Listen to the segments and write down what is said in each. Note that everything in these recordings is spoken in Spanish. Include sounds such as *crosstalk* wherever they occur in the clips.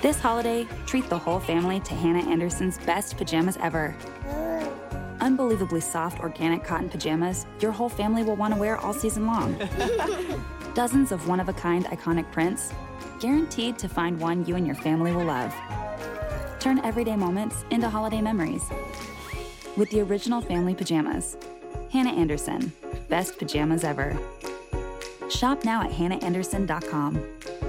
This holiday, treat the whole family to Hannah Anderson's best pajamas ever. Unbelievably soft organic cotton pajamas your whole family will want to wear all season long. *laughs* Dozens of one of a kind iconic prints, guaranteed to find one you and your family will love. Turn everyday moments into holiday memories with the original family pajamas. Hannah Anderson, best pajamas ever. Shop now at hannahanderson.com.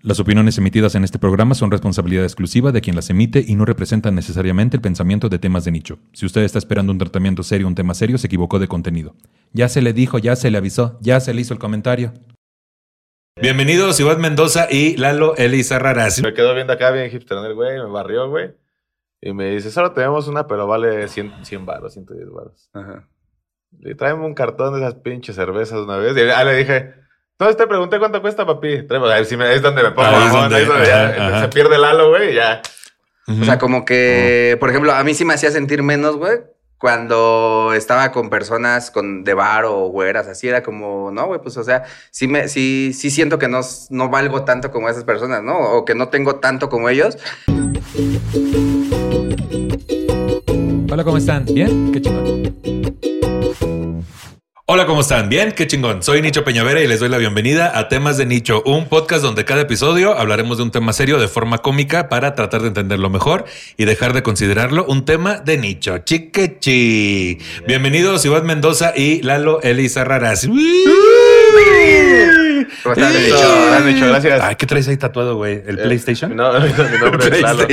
Las opiniones emitidas en este programa son responsabilidad exclusiva de quien las emite y no representan necesariamente el pensamiento de temas de nicho. Si usted está esperando un tratamiento serio, un tema serio, se equivocó de contenido. Ya se le dijo, ya se le avisó, ya se le hizo el comentario. Bienvenidos, Iván Mendoza y Lalo Elizarraraz. Me quedo viendo acá bien hipster el güey, me barrió, güey. Y me dice, solo tenemos una, pero vale 100, 100 baros, 110 baros. Ajá. Le traemos un cartón de esas pinches cervezas una vez. Y ah, le dije, entonces te pregunté cuánto cuesta, papi. Traemos, a ver si me, es donde me pongo. Ahí es donde- ahí es donde ya, ajá, ajá. se pierde el halo, güey, y ya. O sea, como que, por ejemplo, a mí sí me hacía sentir menos, güey, cuando estaba con personas con de bar o güeras, así era como, no, güey, pues, o sea, sí me, sí, sí siento que no, no valgo tanto como esas personas, ¿no? O que no tengo tanto como ellos. Hola, ¿cómo están? ¿Bien? Qué chingón. Hola, ¿cómo están? Bien, qué chingón. Soy Nicho Peñavera y les doy la bienvenida a Temas de Nicho, un podcast donde cada episodio hablaremos de un tema serio de forma cómica para tratar de entenderlo mejor y dejar de considerarlo un tema de nicho. Chiquechi. Bienvenidos, Iván Mendoza y Lalo Elizarraraz. ¿Cómo estás. Nicho? Nicho, gracias. Ay, ¿qué traes ahí tatuado, güey? ¿El Eh, PlayStation? No, *laughs* mi nombre es Lalo.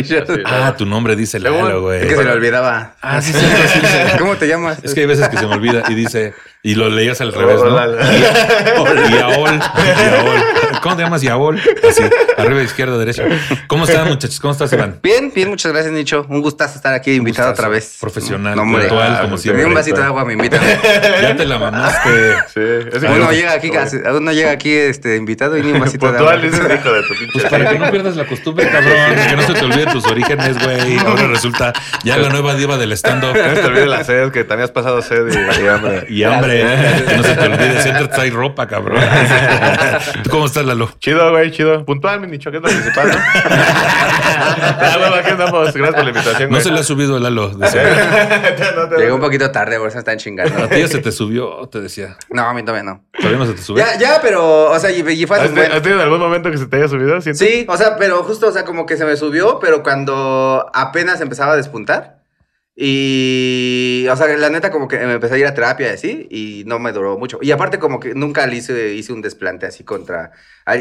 Ah, tu nombre dice Lalo, güey. Es que se le olvidaba. Ah, sí, sí, sí, sí. *laughs* ¿Cómo te llamas? Es que hay veces que se me olvida y dice, y lo leías al revés, ¿no? Lalo. Yaol, Yaol. ¿Cómo te llamas Yaol? Así, arriba, izquierda, derecha. ¿Cómo están, muchachos? ¿Cómo estás, Iván? Bien, bien, muchas gracias, Nicho. Un gustazo estar aquí invitado otra vez. Profesional, hombre. puntual, como Ah, siempre. Un vasito de agua me invitan. Ya te la mamaste. Sí, Uno llega aquí, casi- uno llega aquí este, invitado y ni un vasito *laughs* de Puntual, agua. es el hijo de tu pinche. Pues para que no pierdas la costumbre, cabrón. Que no se te olviden tus orígenes, güey. Ahora resulta ya la nueva diva del stand-up. No se te olvide la sed, que también has pasado sed y, y hambre. Y hambre, que no se te olvide. Siempre trae ropa, cabrón. *laughs* ¿Tú cómo estás, Lalo? Chido, güey, chido. Puntual, mi nicho, que es lo principal, ¿no? *laughs* Ah, bueno, aquí andamos. Gracias por la invitación, No güey. se le ha subido el Lalo. decía. No Llegó un poquito tarde, por eso están chingando. A ti ya se te subió, te decía. No, a mí todavía no. ¿Todavía no se te subió? Ya, ya, pero, o sea, y, y fue ¿Has, has tenido algún momento que se te haya subido? ¿Sientes? Sí, o sea, pero justo, o sea, como que se me subió, pero cuando apenas empezaba a despuntar. Y, o sea, la neta, como que me empecé a ir a terapia y así, y no me duró mucho. Y aparte, como que nunca le hice, hice un desplante así contra.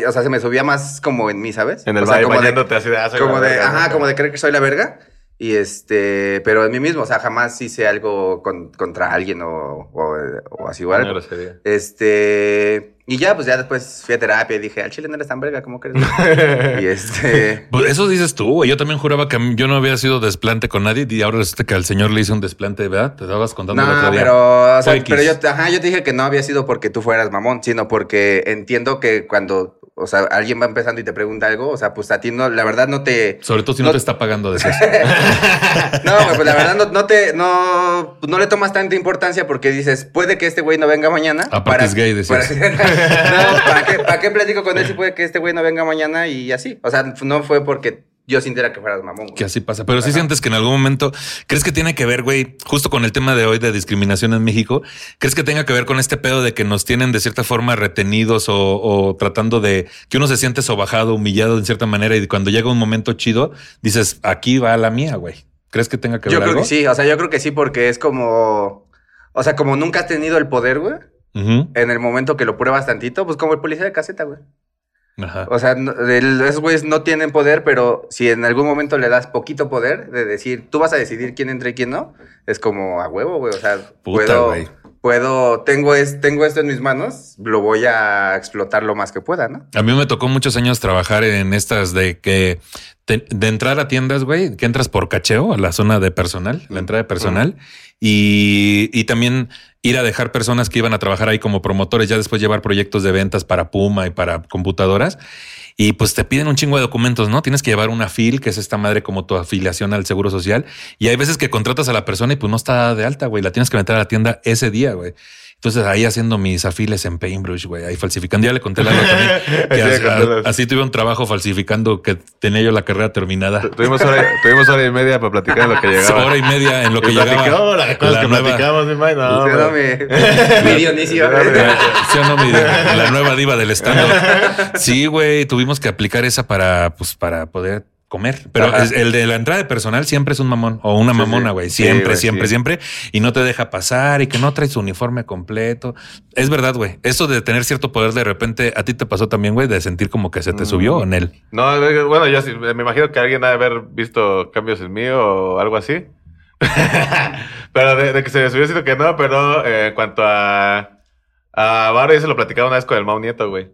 O sea, se me subía más como en mí, ¿sabes? En el o sea, como de, así de... ah, soy como la de, verga, ajá, ¿no? como de creer que soy la verga. Y este, pero en mí mismo, o sea, jamás hice algo con- contra alguien o, o, o así o Una algo. grosería. Este, y ya, pues ya después fui a terapia y dije, al chile no eres tan verga, ¿cómo crees? *laughs* y este, *laughs* Pues eso dices tú, güey. Yo también juraba que yo no había sido desplante con nadie y ahora resulta que al señor le hice un desplante, ¿verdad? Te dabas contando el no, otro día. pero, o sea, pero yo, ajá, yo te dije que no había sido porque tú fueras mamón, sino porque entiendo que cuando, o sea, alguien va empezando y te pregunta algo, o sea, pues a ti no, la verdad no te... Sobre todo si no, no- te está pagando de eso. *laughs* No, pues la verdad no, no te, no, no le tomas tanta importancia porque dices, puede que este güey no venga mañana. Aparte es gay, decías. para- no, ¿para qué, ¿para qué platico con él si puede que este güey no venga mañana y así? O sea, no fue porque yo sintiera que fueras mamón. güey. Que así pasa. Pero sí sientes que en algún momento, ¿crees que tiene que ver, güey, justo con el tema de hoy de discriminación en México? ¿Crees que tenga que ver con este pedo de que nos tienen de cierta forma retenidos o, o tratando de que uno se siente sobajado, humillado en cierta manera y cuando llega un momento chido, dices, aquí va la mía, güey? ¿Crees que tenga que ver Yo creo algo? que sí, o sea, yo creo que sí porque es como, o sea, como nunca has tenido el poder, güey. En el momento que lo pruebas tantito, pues como el policía de caseta, güey. Ajá. O sea, el- esos güeyes no tienen poder, pero si en algún momento le das poquito poder de decir, tú vas a decidir quién entra y quién no, es como a huevo, güey. O sea, Puta, puedo, güey. puedo, tengo, es, tengo esto en mis manos, lo voy a explotar lo más que pueda, ¿no? A mí me tocó muchos años trabajar en estas de que te- de entrar a tiendas, güey, que entras por cacheo a la zona de personal, la entrada de personal, y, y también ir a dejar personas que iban a trabajar ahí como promotores, ya después llevar proyectos de ventas para Puma y para computadoras. Y pues te piden un chingo de documentos, ¿no? Tienes que llevar una FIL, que es esta madre como tu afiliación al seguro social. Y hay veces que contratas a la persona y pues no está de alta, güey. La tienes que meter a la tienda ese día, güey. Entonces ahí haciendo mis afiles en Paintbrush, güey, ahí falsificando. Ya le conté a Lalo también *laughs* que Sí, así, así tuve un trabajo falsificando que tenía yo la carrera terminada. Tu- Tuvimos hora, *laughs* tuvimos hora y media para platicar en lo que llegaba. Hora y media en lo que llegaba. las cosas la que nueva- platicamos, mi man, no, no, mi, *laughs* mi Dionisio. Sí, no, mi- ¿Sí o no, mi- la nueva diva del stand Sí, güey, tuvimos que aplicar esa para, pues, para poder comer. Pero es- el de la entrada de personal siempre es un mamón o una Sí, mamona, güey. Sí, Siempre, siempre, siempre. Y no te deja pasar y que no traes su uniforme completo. Es verdad, güey. Eso de tener cierto poder de repente, ¿a ti te pasó también, güey? De sentir como que se te Mm. subió en él. No, bueno, yo me imagino que alguien ha de haber visto cambios en mí o algo así. *laughs* pero de, de que se me subió, siento que no, pero eh, en cuanto a, a Varo, yo se lo platicaba una vez con el Mau Nieto, güey.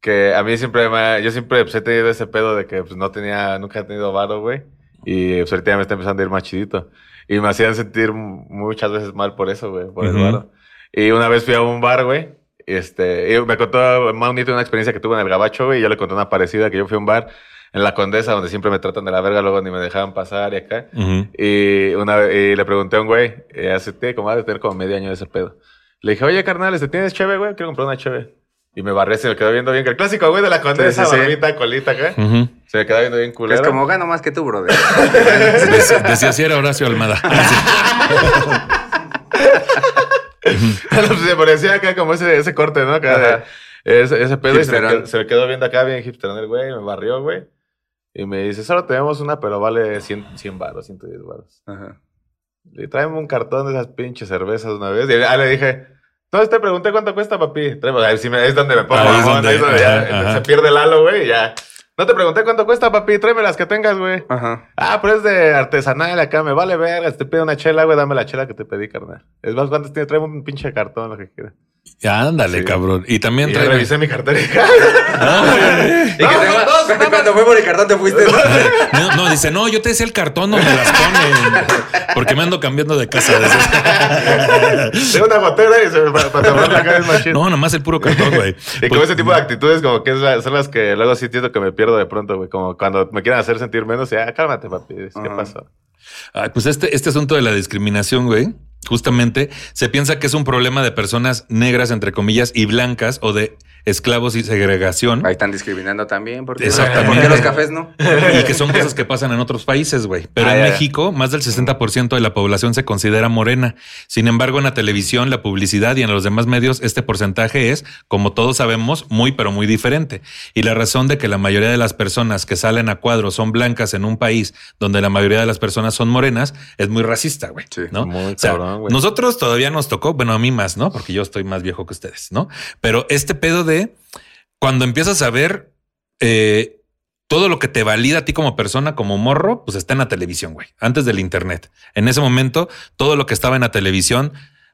Que a mí siempre me, yo siempre pues, he tenido ese pedo de que pues, no tenía, nunca he tenido Varo, güey. Y pues, ahorita ya me está empezando a ir más chidito. Y me hacían sentir muchas veces mal por eso, güey, por Ujú. el Varo. Y una vez fui a un bar, güey. Este, y me contó Mau Nieto una experiencia que tuvo en el Gabacho, güey. Y yo le conté una parecida que yo fui a un bar en la Condesa, donde siempre me tratan de la verga, luego ni me dejaban pasar y acá. Ujú. Y, una, y le pregunté a un güey, eh, hace como ha de tener como medio año de ese pedo. Le dije, oye, carnal, ¿este tienes cheve, güey? Quiero comprar una cheve. Y me barré, se me quedó viendo bien. El clásico, güey, de la condesa, Sí, sí, sí. barbita, colita, acá. Se me quedó viendo bien culero. es como gano más que tú, brother. *laughs* Dec- Decía así era Horacio Almada. *laughs* se parecía acá como ese, ese corte, ¿no? Acá de- Ajá. ese, ese pedo y se me, Hipsterón. quedó, se me quedó viendo acá bien hipster, el güey, me barrió, güey. Y me dice, solo tenemos una, pero vale 100, 100 baros, 110 baros. Ajá. Le traemos un cartón de esas pinches cervezas una vez. Y ah, le dije, entonces te pregunté cuánto cuesta, papi. Traemos, a ver si me, es donde me pongo Ahí es donde- ahí es donde ya ajá, ajá. se pierde el halo, güey, y ya. No te pregunté cuánto cuesta, papi, tráeme las que tengas, güey. Ajá. Ah, pero es de artesanal acá, me vale verga. Si te pido una chela, güey, dame la chela que te pedí, carnal. Es más, ¿cuántos tienes? Tráeme un pinche cartón, lo que quieras. Ándale, Sí. cabrón. Y también Y trae. revisé mi cartera y *laughs* *laughs* Y que te va- cuando fue por el cartón te fuiste. ¿no? No, no, dice, no, yo te decía el cartón donde las ponen. Porque me ando cambiando de casa. *laughs* Tengo una gotera y se me para la cara machín. No, nomás el puro cartón, güey. Y como ese tipo de actitudes, como que son las que luego sí siento que me pierdo de pronto, güey. Como cuando me quieren hacer sentir menos, ya, cálmate, papi. ¿Qué Ajá. pasó? Ay, pues este, este asunto de la discriminación, güey, justamente se piensa que es un problema de personas negras, entre comillas, y blancas o de esclavos y segregación. Ahí están discriminando también. ¿Por qué, Exactamente. ¿Por qué los cafés no? *laughs* Y que son cosas que pasan en otros países, güey. Pero Ah, en ya. México, más del 60% de la población se considera morena. Sin embargo, en la televisión, la publicidad y en los demás medios, este porcentaje es, como todos sabemos, muy, pero muy diferente. Y la razón de que la mayoría de las personas que salen a cuadro son blancas en un país donde la mayoría de las personas son morenas es muy racista, güey. Sí, ¿no? muy O sea, cabrón, güey. nosotros todavía nos tocó, bueno, a mí más, ¿no? Porque yo estoy más viejo que ustedes, ¿no? Pero este pedo de cuando empiezas a ver eh, todo lo que te valida a ti como persona, como morro, pues está en la televisión, güey, antes del Internet. En ese momento, todo lo que estaba en la televisión,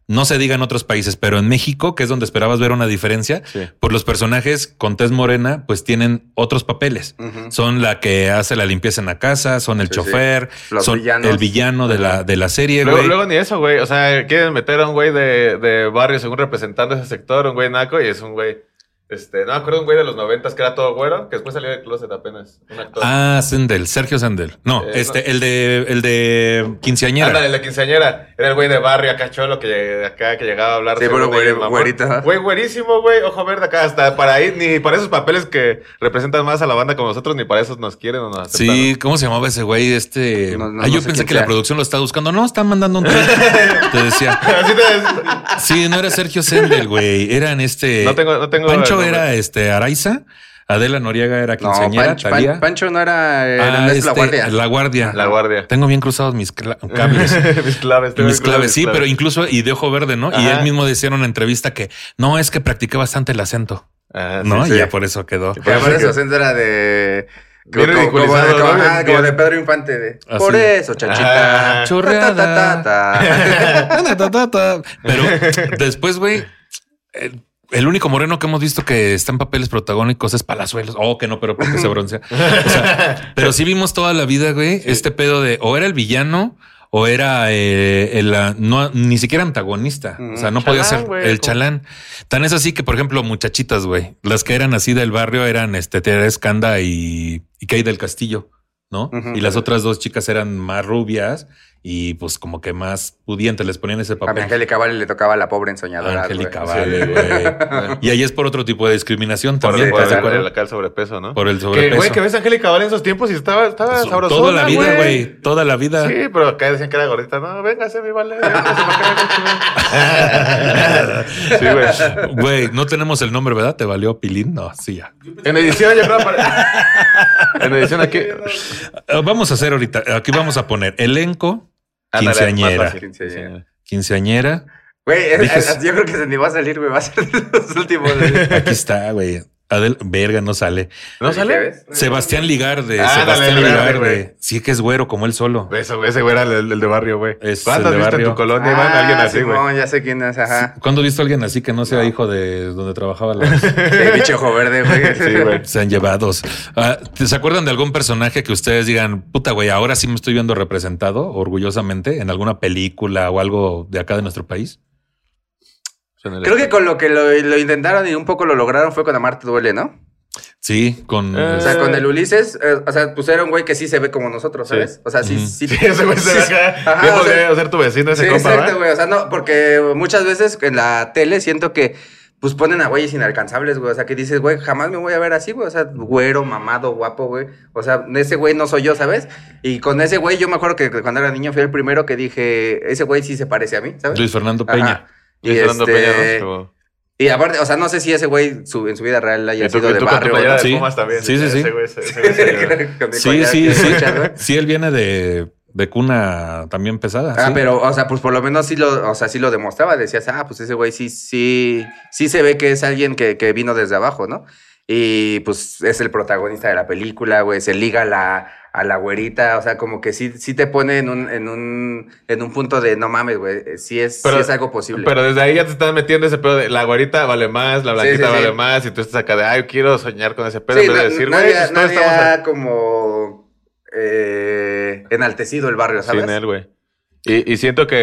no se diga en otros países, pero en México, que es donde esperabas ver una diferencia, Sí. por los personajes con tez morena, pues tienen otros papeles. Son la que hace la limpieza en la casa, son el Sí, chofer, son villanos. el villano de la, de la serie, Luego, güey. luego ni eso, güey. O sea, quieren meter a un güey de, de barrio según representando ese sector, un güey naco, y es un güey. Este, no me acuerdo un güey de los noventas que era todo güero, que después salió del closet apenas. Un actor. Ah, Sendel, Sergio Sendel. No, Eh, este, no. el de el de quinceañera. Ándale, la quinceañera. Era el güey de barrio acá cholo que acá que llegaba a hablar. Sí, pero güey- de güerita. Güey, güerísimo, güey. Ojo verde acá. Hasta para ahí, ni para esos papeles que representan más a la banda como nosotros, ni para esos nos quieren o nos aceptan. Sí, ¿cómo se llamaba ese güey? Este. No, no, ah, yo no sé pensé que la producción lo estaba buscando. No, están mandando un. *laughs* Te decía. Así te- Sí, no era Sergio Sendel, güey. Eran este. No tengo- no tengo Pancho era este Araiza. Adela Noriega era No, quinceañera. Pancho. Pan- Pancho no era el Ah, no es este, la guardia. La guardia. La guardia. Tengo bien cruzados mis cla- *laughs* cables. mis claves. tengo Mis claves, sí, claves. pero incluso y de ojo verde, ¿no? Y él mismo decía en una entrevista que no es que practiqué bastante el acento, Ah, sí, ¿no? sí. Y ya por eso quedó. Que aparte su acento era de. Como- de- como- ¿no? de. Pedro Infante. De, Así. Por eso, chachita. Ah. Chorreada. Ta, ta, ta, ta, ta. Ta, *laughs* *laughs* ta, ta. Pero después, güey, el, único moreno que hemos visto que está en papeles protagónicos es Palazuelos. Oh, que no, pero porque se broncea. *laughs* O sea, pero sí vimos toda la vida, güey, este pedo de o era el villano o era eh, el, ah, no, ni siquiera antagonista. O sea, no podía ser el chalán. Tan es así que, por ejemplo, muchachitas, güey, las que eran así del barrio eran este Teresa Canda y, y Kay del Castillo. ¿no? Y las otras dos chicas eran más rubias y pues como que más pudientes les ponían ese A mi papel. Angélica Vale le tocaba la pobre ensoñadora. Angélica güey. Vale, güey. *laughs* Y ahí es por otro tipo de discriminación Por, también, por ¿estás de el, acuerdo? acá el sobrepeso, ¿no? Por el Que, sobrepeso. güey, que ves a Angélica Vale en esos tiempos y estaba, estaba sabrosona, Toda la vida, güey. Toda la vida. Sí, pero acá decían que era gordita. No, véngase, mi Vale. véngase sí, güey. *laughs* Güey, no tenemos el nombre, ¿verdad? ¿Te valió Pilín? No, sí, ya. En edición yo creo para... *laughs* En edición aquí... Eh, Vamos a hacer ahorita, aquí vamos a poner elenco, quinceañera. fácil. Quinceañera. Quinceañera. Güey, yo creo que se ni va a salir, güey. Va a ser de los últimos. *laughs* Aquí está, güey. Adel, verga, no sale. ¿No sale? Sebastián Ligarde. Ah, Sebastián dale, Ligarde. Sí que es güero como él solo. Eso, ese güey era el, el de barrio, güey. Es ¿Cuánto el has de visto en barrio. tu colonia, Iván? Alguien Ah, así, güey. Ya sé quién es, ajá. ¿Cuándo has visto a alguien así que no sea hijo de donde trabajaba la... *laughs* El bicho ojo verde, güey. *laughs* Sí, güey. Sean llevados. Ah, ¿Se acuerdan de algún personaje que ustedes digan, puta güey, ahora sí me estoy viendo representado orgullosamente en alguna película o algo de acá de nuestro país? Creo que con lo que lo, lo intentaron y un poco lo lograron fue con Amarte Duele, ¿no? Sí, con... Eh, O sea, con el Ulises, eh, o sea, pues era un güey que sí se ve como nosotros, Sí. ¿sabes? O sea, sí, sí. Sí, ese güey se ve acá. ajá, ¿Qué o sea, ser tu vecino ese Sí, compa, exacto, güey. O sea, no, porque muchas veces en la tele siento que pues ponen a güeyes inalcanzables, güey. O sea, que dices, güey, jamás me voy a ver así, güey. O sea, güero, mamado, guapo, güey. O sea, ese güey no soy yo, ¿sabes? Y con ese güey, yo me acuerdo que cuando era niño fui el primero que dije, ese güey sí se parece a mí, ¿sabes? Luis Fernando Ajá. Y, Fernando este, ¿no? y aparte, o sea, no sé si ese güey su- en su vida real haya Y sido y de con tu barrio. playera ¿no? de Sí. También. Sí, sí, sí. Ese güey, ese- ese güey *laughs* Con Sí, sí, sí. Sí, él viene de, de cuna también pesada. Ah, sí. pero, o sea, pues por lo menos sí lo, o sea, sí lo demostraba. Decías, ah, pues ese güey sí, sí, sí se ve que es alguien que, que vino desde abajo, ¿no? Y pues es el protagonista de la película, güey, se liga a la, a la güerita, o sea, como que sí, sí te pone en un, en un, en un punto de no mames, güey, eh, sí es, Pero- sí es algo posible. Pero desde ahí ya te están metiendo ese pedo de la güerita vale más, la blanquita sí, sí. vale más, y tú estás acá de, ay, quiero soñar con ese pedo. sí, en vez de decir, güey, pues todos estamos ha como eh, enaltecido el barrio, ¿sabes? sin él, güey. Y, y siento que,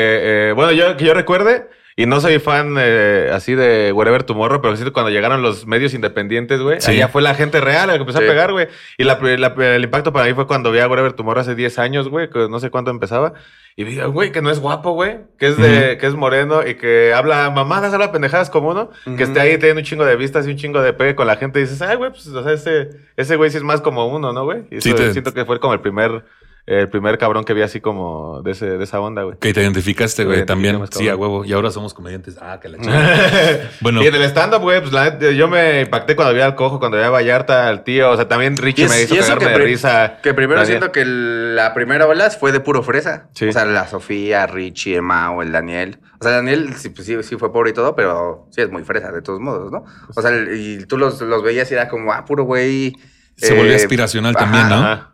eh, bueno, yo que yo recuerde, y no soy fan eh, así de Wherever Tomorrow, pero siento que cuando llegaron los medios independientes, güey, Sí. allá fue la gente real la que empezó Sí. a pegar, güey. Y la, la- el impacto para mí fue cuando vi a Wherever Tomorrow hace 10 años, güey, que no sé cuándo empezaba. Y vi, güey, que no es guapo, güey, que es de, que es moreno y que habla mamadas, habla pendejadas como uno, que esté ahí teniendo un chingo de vistas y un chingo de pegue con la gente y dices, ay, güey, pues, o sea, ese, ese güey sí es más como uno, ¿no, güey? Y Sí, te- siento que fue como el primer, el primer cabrón que vi así como de, ese, de esa onda, güey. Que te identificaste, güey, también. Sí, a huevo. Y ahora somos comediantes. Ah, que la *laughs* chingada. Bueno. Y en el stand-up, güey, pues la neta, yo me impacté cuando vi al cojo, cuando vi a Vallarta, al tío. O sea, también Richie es- me hizo cagarme de risa. Que primero Daniel. siento que la primera ola fue de puro fresa. Sí. O sea, la Sofía, Richie, el Mao, el Daniel. O sea, Daniel sí, pues, sí, sí fue pobre y todo, pero sí es muy fresa de todos modos, ¿no? O sea, y tú los, los veías y era como, ah, puro güey. Se volvió aspiracional también, ¿no? Ajá.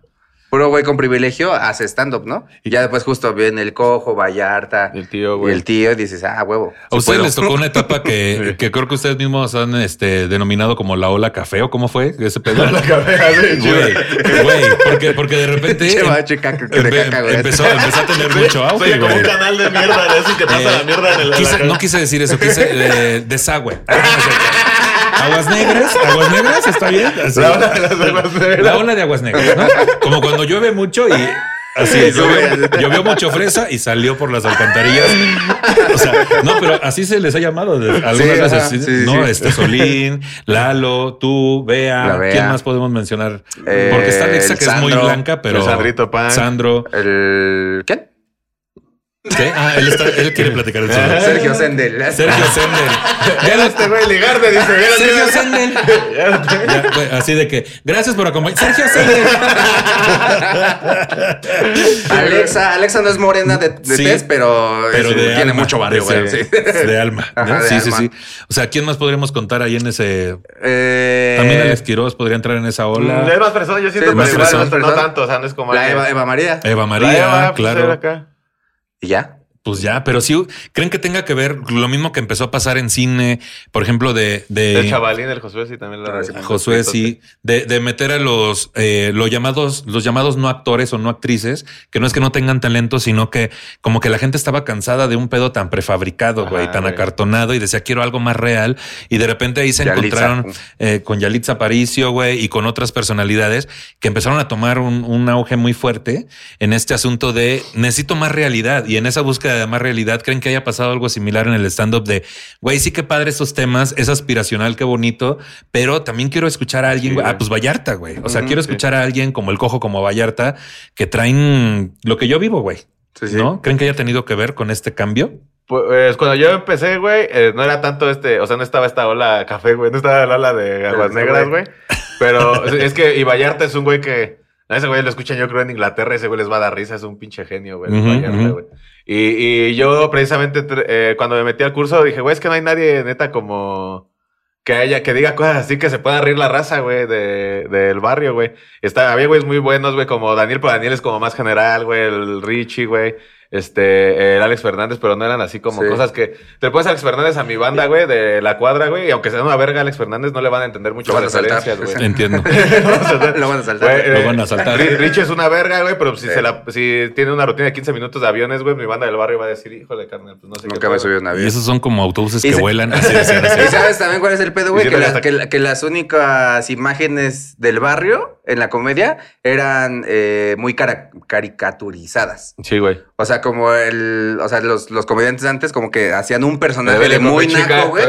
Puro güey con privilegio hace stand-up, ¿no? Y ya después justo viene el cojo, Vallarta. Y el tío, Y güey. el tío y dices, ah, huevo. A ustedes les tocó una etapa que, *laughs* que creo que ustedes mismos han este, denominado como la ola café o cómo fue ese pedo. *laughs* La cabeza, sí, chido. Güey, güey, porque, porque de repente *laughs* Che, em- caca, que empe- caca, güey. empezó, empezó a tener mucho auge. Soy como un canal de mierda de que pasa Eh, la mierda en el. quise- no quise decir eso, quise eh, desagüe. Aguas negras, aguas negras, está bien. Así. La ola de las aguas negras. La ola de aguas negras, ¿no? Como cuando llueve mucho y así, Sí, llovió, mucho fresa y salió por las alcantarillas. O sea, no, pero así se les ha llamado algunas Sí, veces. ajá, ¿sí? sí, no, sí. este Solín, Lalo, tú, Bea, Bea. ¿quién más podemos mencionar? Eh, Porque está Alexa, que es muy blanca, pero. el Sandrito Pan. Sandro. El... ¿Quién? ¿Qué? Ah, él, está, él *laughs* quiere platicar el solo. Sergio Sendel. Sergio *laughs* Sendel. Ya este güey Ligarde dice, Sergio. Sendel. *laughs* Ya, así de que, gracias por acompañar. Sergio Sendel. Alexa, Alexa no es morena de, de Sí, tez, pero, Pero es- de tiene alma, mucho barrio, de, güey. sí. de alma. ¿no? Ajá, de sí, sí, alma. sí. O sea, ¿quién más podríamos contar ahí en ese? Eh, También Alex Quiroz podría entrar en esa Mm, ola. Es más persona, yo siento Sí, que más igual, persona, no, no tanto, o sea, no es como la Eva, Eva María. Eva La María, Eva, pues, claro. ¿Y ya? Pues ya, pero sí, ¿creen que tenga que ver lo mismo que empezó a pasar en cine, por ejemplo, de... de El chavalín, el Josué sí también lo Ah, Josué, sí, de, de meter a los, eh, los llamados, los llamados no actores o no actrices, que no es que no tengan talento, sino que como que la gente estaba cansada de un pedo tan prefabricado, güey, tan acartonado y decía quiero algo más real. Y de repente ahí se Yalitza. encontraron eh, con Yalitza Aparicio, güey, y con otras personalidades que empezaron a tomar un, un auge muy fuerte en este asunto de necesito más realidad. Y en esa búsqueda de más realidad, ¿creen que haya pasado algo similar en el stand-up de, güey, sí que padre estos temas, es aspiracional, qué bonito, pero también quiero escuchar a alguien, Sí, güey, ah, pues Vallarta, güey. O sea, quiero sí. escuchar a alguien como el cojo, como Vallarta, que traen lo que yo vivo, güey. Sí. ¿No? ¿Creen que haya tenido que ver con este cambio? Pues cuando yo empecé, güey, eh, no era tanto este, o sea, no estaba esta ola café, güey, no estaba la ola de aguas Sí, negras, güey. Pero *laughs* es que y Vallarta es un güey que a ese güey lo escuchan yo creo en Inglaterra, ese güey les va a dar risa, es un pinche genio, güey, Vallarta. Y, y yo precisamente eh, cuando me metí al curso dije, güey, es que no hay nadie neta como que haya, que diga cosas así que se pueda reír la raza, güey, de, del barrio, güey. Está, había güeyes muy buenos, güey, como Daniel, pero Daniel es como más general, güey, el Richie, güey. Este, el Alex Fernández, pero no eran así como Sí. cosas que. Te pones Alex Fernández a mi banda, güey, de la cuadra, güey, y aunque sea una verga Alex Fernández, no le van a entender mucho Lo las *laughs* van a saltar. referencias, güey. Entiendo. Lo van a saltar. Güey, Lo eh, van a saltar. Ri- Richie es una verga, güey, pero si, Sí. se la, si tiene una rutina de 15 minutos de aviones, güey, mi banda del barrio va a decir, híjole, carnal, pues no sé qué Nunca me pedo". subí a un Y avión. esos son como autobuses Y que se- vuelan. Así decían, *laughs* así. ¿Y sabes también cuál es el pedo, güey? Que, la- que la- que las únicas imágenes del barrio en la comedia eran eh, muy cara- caricaturizadas. Sí, güey. O sea, como el. O sea, los, los comediantes antes como que hacían un personaje de muy naco, güey.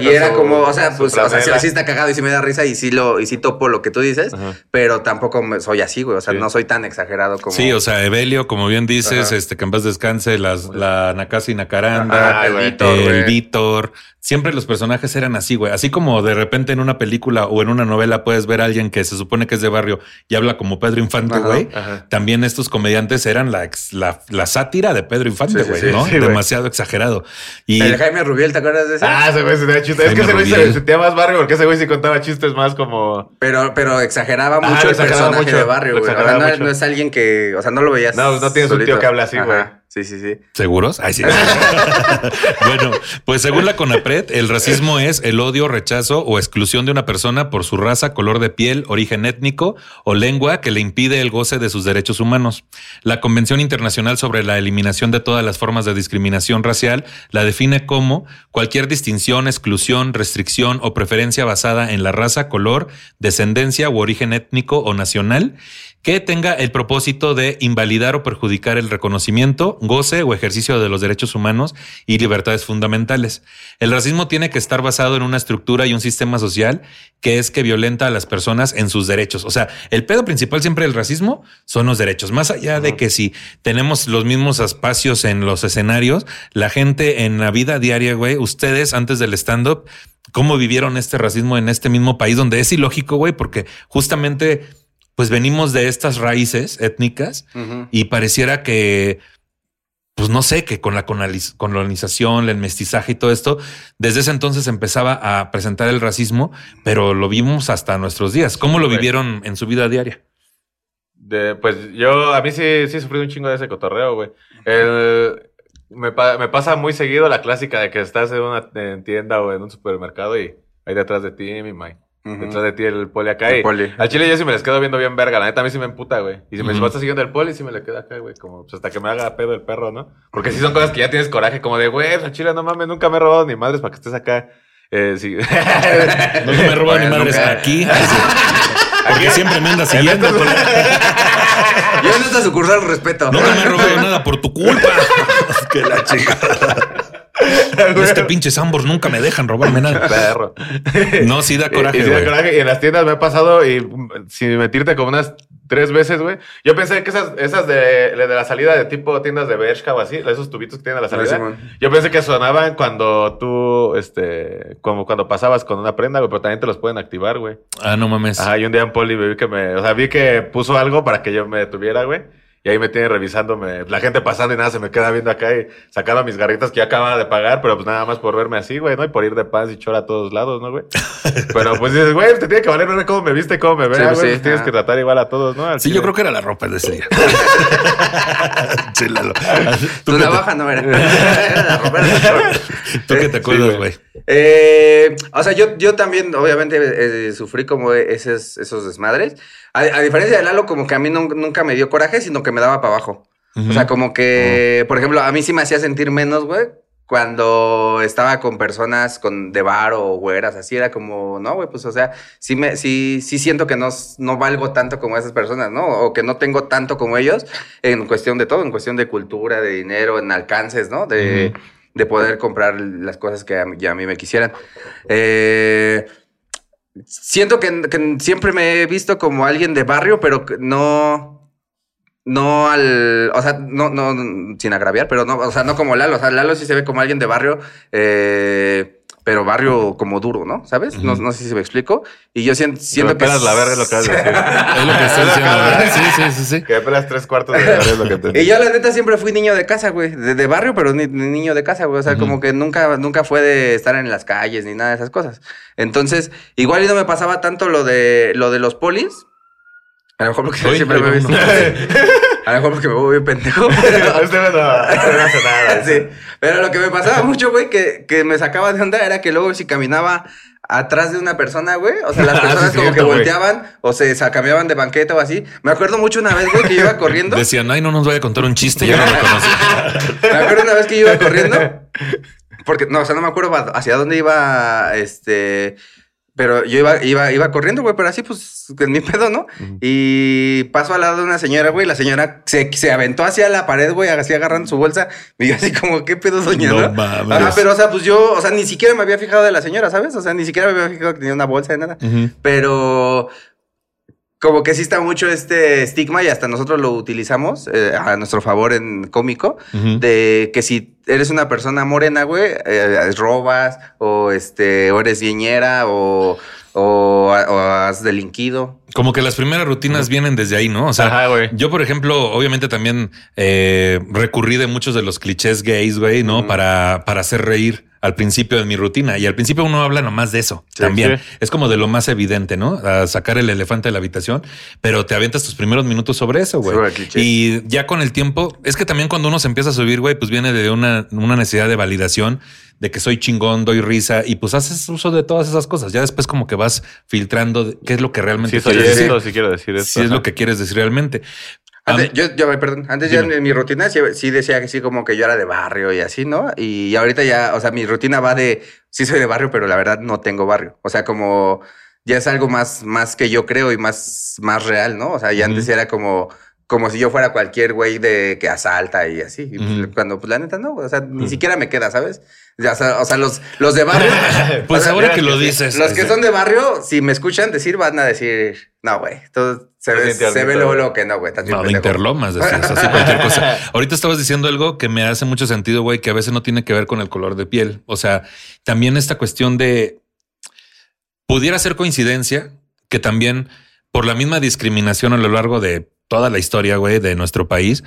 Y era su- como, o sea, pues, o sea, sí, sí está cagado y sí me da risa y sí lo, y sí topo lo que tú dices, Ajá. pero tampoco soy así, güey. O sea, Sí. no soy tan exagerado como. Sí, o sea, Evelio, como bien dices, Ajá. este, que en paz descanse, las, la Nakasi Nakaranda, Ajá, el. Víctor, el. Víctor. Siempre los personajes eran así, güey. Así como de repente en una película o en una novela puedes ver a alguien que se supone que es de barrio y habla como Pedro Infante, güey. ajá. También estos comediantes eran la, ex- la, la sátira de Pedro Infante, Sí, sí, güey, sí, ¿no? sí. Demasiado exagerado. Y El Jaime Rubiel, ¿te acuerdas de ese? Ah, ese güey se tenía chistes. Es que ese güey se sentía más barrio porque ese güey sí contaba chistes más como. Pero, pero exageraba mucho el exageraba personaje mucho, de barrio, güey. O sea, exageraba no, no es alguien que, o sea, no lo veías. No, no tienes un tío solito. que hable así, güey. Sí, sí, sí. ¿Seguros? Sí. *laughs* bueno, pues según la CONAPRED, el racismo es el odio, rechazo o exclusión de una persona por su raza, color de piel, origen étnico o lengua que le impide el goce de sus derechos humanos. La Convención Internacional sobre la Eliminación de todas las formas de discriminación racial la define como cualquier distinción, exclusión, restricción o preferencia basada en la raza, color, descendencia u origen étnico o nacional que tenga el propósito de invalidar o perjudicar el reconocimiento, goce o ejercicio de los derechos humanos y libertades fundamentales. El racismo tiene que estar basado en una estructura y un sistema social que es que violenta a las personas en sus derechos. O sea, el pedo principal siempre del racismo son los derechos. Más allá de que si tenemos los mismos espacios en los escenarios, la gente en la vida diaria, güey, ustedes antes del stand-up, ¿cómo vivieron este racismo en este mismo país donde es ilógico, güey? Porque justamente pues venimos de estas raíces étnicas y pareciera que, pues no sé, que con la coloniz- colonización, el mestizaje y todo esto, desde ese entonces empezaba a presentar el racismo, pero lo vimos hasta nuestros días. ¿Cómo lo Güey. vivieron en su vida diaria? De, pues yo, a mí sí, sí he sufrido un chingo de ese cotorreo, güey. El- me, pa- me pasa muy seguido la clásica de que estás en una en tienda o en un supermercado y ahí detrás de ti, mi Mike. Ujú. Detrás de ti el poli acá. El y poli. Al chile yo sí me les quedo viendo bien verga. La neta a mí sí me emputa, güey. Y si me Ujú. está siguiendo el poli, sí me le queda acá, güey. Como pues, hasta que me haga pedo el perro, ¿no? Porque sí son cosas que ya tienes coraje, como de, güey, al chile no mames, nunca me he robado ni madres para que estés acá. Eh, sí. *laughs* No me roban ni Bueno, madres nunca. aquí. *laughs* Porque siempre me anda siguiendo. Yo en esta sucursal respeto. Nunca me he robado nada por tu culpa. *laughs* que la chica. *laughs* Este pinche Sambors nunca me dejan robarme nada. perro. *laughs* No, sí da coraje, y, sí da güey. coraje. Y en las tiendas me ha pasado y mm, sin mentirte como unas tres veces, güey. Yo pensé que esas, esas de, de la salida de tipo tiendas de Bershka o así, esos tubitos que tienen a la salida. Simón. yo pensé que sonaban cuando tú, este, como cuando pasabas con una prenda, güey, pero también te los pueden activar, güey. Ah, no mames. Ajá, y un día en Poli vi que me, o sea, vi que puso algo para que yo me detuviera, güey. Y ahí me tienen revisándome, la gente pasando y nada, se me queda viendo acá y sacando mis garritas que ya acababa de pagar, pero pues nada más por verme así, güey, ¿no? Y por ir de paz y chora a todos lados, ¿no, güey? *laughs* pero pues dices, güey, te tiene que valer ver cómo me viste, cómo me ve, Sí, güey, pues, pues, sí, tienes que tratar igual a todos, ¿no? Al Sí, chile. yo creo que era la ropa de ese día. *laughs* Sí, Lalo. Tu ¿Tú, qué navaja no era. *laughs* Era la ropa, tú qué te acuerdas, güey. Eh, o sea, yo, yo también, obviamente, eh, sufrí como esos, esos desmadres. A, a diferencia de Lalo, como que a mí nun- nunca me dio coraje, sino que me daba para abajo. O sea, como que, por ejemplo, a mí sí me hacía sentir menos, güey, cuando estaba con personas con de bar o güeras, así era como, no, güey, pues, o sea, sí, me, sí, sí siento que no, no valgo tanto como esas personas, ¿no? O que no tengo tanto como ellos en cuestión de todo, en cuestión de cultura, de dinero, en alcances, ¿no? De, de poder comprar las cosas que a mí, a mí me quisieran. Eh, siento que, que siempre me he visto como alguien de barrio, pero no... No al. O sea, no, no, sin agraviar, pero no, o sea, no como Lalo. O sea, Lalo sí se ve como alguien de barrio, eh, pero barrio como duro, ¿no? ¿Sabes? no, no sé si me explico. Y yo siento, Que siento pelas la verga es lo que decir. *laughs* Es lo que estoy diciendo, ¿verdad? *laughs* Sí, sí, sí, sí. Que me pelas tres cuartos de verga es lo que te *laughs* Y yo, la neta, siempre fui niño de casa, güey. De, de barrio, pero ni, ni niño de casa, güey. O sea, como que nunca, nunca fue de estar en las calles ni nada de esas cosas. Entonces, igual y no me pasaba tanto lo de, lo de los polis. A lo mejor porque Uy, siempre me va ves. A lo mejor porque me voy bien pendejo. *laughs* *laughs* Este no, no hace nada. *laughs* sí. Pero lo que me pasaba mucho, güey, que, que me sacaba de onda era que luego si caminaba atrás de una persona, güey, o sea, las Ah, sí, personas como cierto, que volteaban o se cambiaban de banqueta o así. Me acuerdo mucho una vez, güey, que yo iba corriendo. Decían, ay, no nos vaya a contar un chiste. Yo no lo conocía. Me acuerdo una vez que yo iba corriendo. Porque, no, o sea, no me acuerdo hacia dónde iba, este... Pero yo iba, iba, iba corriendo, güey, pero así, pues, en mi pedo, ¿no? Y paso al lado de una señora, güey, la señora se, se aventó hacia la pared, güey, así agarrando su bolsa. Y yo así como, ¿qué pedo, doña? No No, mames. Ajá, pero, o sea, pues yo, o sea, ni siquiera me había fijado de la señora, ¿sabes? O sea, ni siquiera me había fijado que tenía una bolsa de nada. Pero como que sí está mucho este estigma y hasta nosotros lo utilizamos eh, a nuestro favor en cómico, de que si eres una persona morena, güey, eh, robas o, este, o eres guiñera o, o, o has delinquido. Como que las primeras rutinas vienen desde ahí, ¿no? O sea, Ajá, yo, por ejemplo, obviamente también eh, recurrí de muchos de los clichés gays, güey, ¿no? Para, para hacer reír al principio de mi rutina. Y al principio uno habla nomás de eso Sí, también. sí. Es como de lo más evidente, ¿no? A sacar el elefante de la habitación, pero te avientas tus primeros minutos sobre eso, güey. Y ya con el tiempo, es que también cuando uno se empieza a subir, güey, pues viene de una, una necesidad de validación, de que soy chingón, doy risa, y pues haces uso de todas esas cosas. Ya después como que vas filtrando de qué es lo que realmente Sí, quieres decir. sí quiero decir esto. Si es lo que quieres decir realmente. Antes, mí- yo, yo, perdón, antes ya Dime. en mi rutina sí, sí decía que sí, como que yo era de barrio y así, ¿no? Y ahorita ya, o sea, mi rutina va de, sí soy de barrio, pero la verdad no tengo barrio. O sea, como ya es algo más, más que yo creo y más, más real, ¿no? O sea, ya antes era como, como si yo fuera cualquier güey de que asalta y así. Y pues. Cuando, pues la neta, no, o sea, ni siquiera me queda, ¿sabes? Ya, o, sea, o sea, los, los de barrio. Pues *laughs* o sea, ahora que que lo dices. los que este, son de barrio, si me escuchan decir, van a decir, no, güey, todo se ve, se ve luego, luego que no, güey. No, de interlomas, decías, así cualquier cosa. *laughs* Ahorita estabas diciendo algo que me hace mucho sentido, güey, que a veces no tiene que ver con el color de piel. O sea, también esta cuestión de pudiera ser coincidencia que también por la misma discriminación a lo largo de toda la historia, güey, de nuestro país,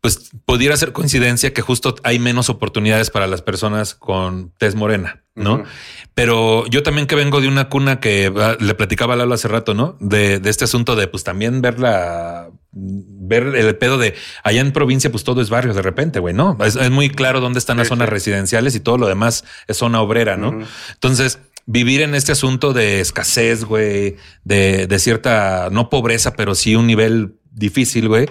pues pudiera ser coincidencia que justo hay menos oportunidades para las personas con tez morena, ¿no? Pero yo también que vengo de una cuna que ah, le platicaba a Lalo hace rato, ¿no? De, de este asunto de pues también ver la ver el pedo de allá en provincia, pues todo es barrio de repente, güey, ¿no? Es, es muy claro dónde están las zonas residenciales y todo lo demás es zona obrera, ¿no? Entonces, vivir en este asunto de escasez, güey, de, de cierta, no pobreza, pero sí un nivel difícil, güey.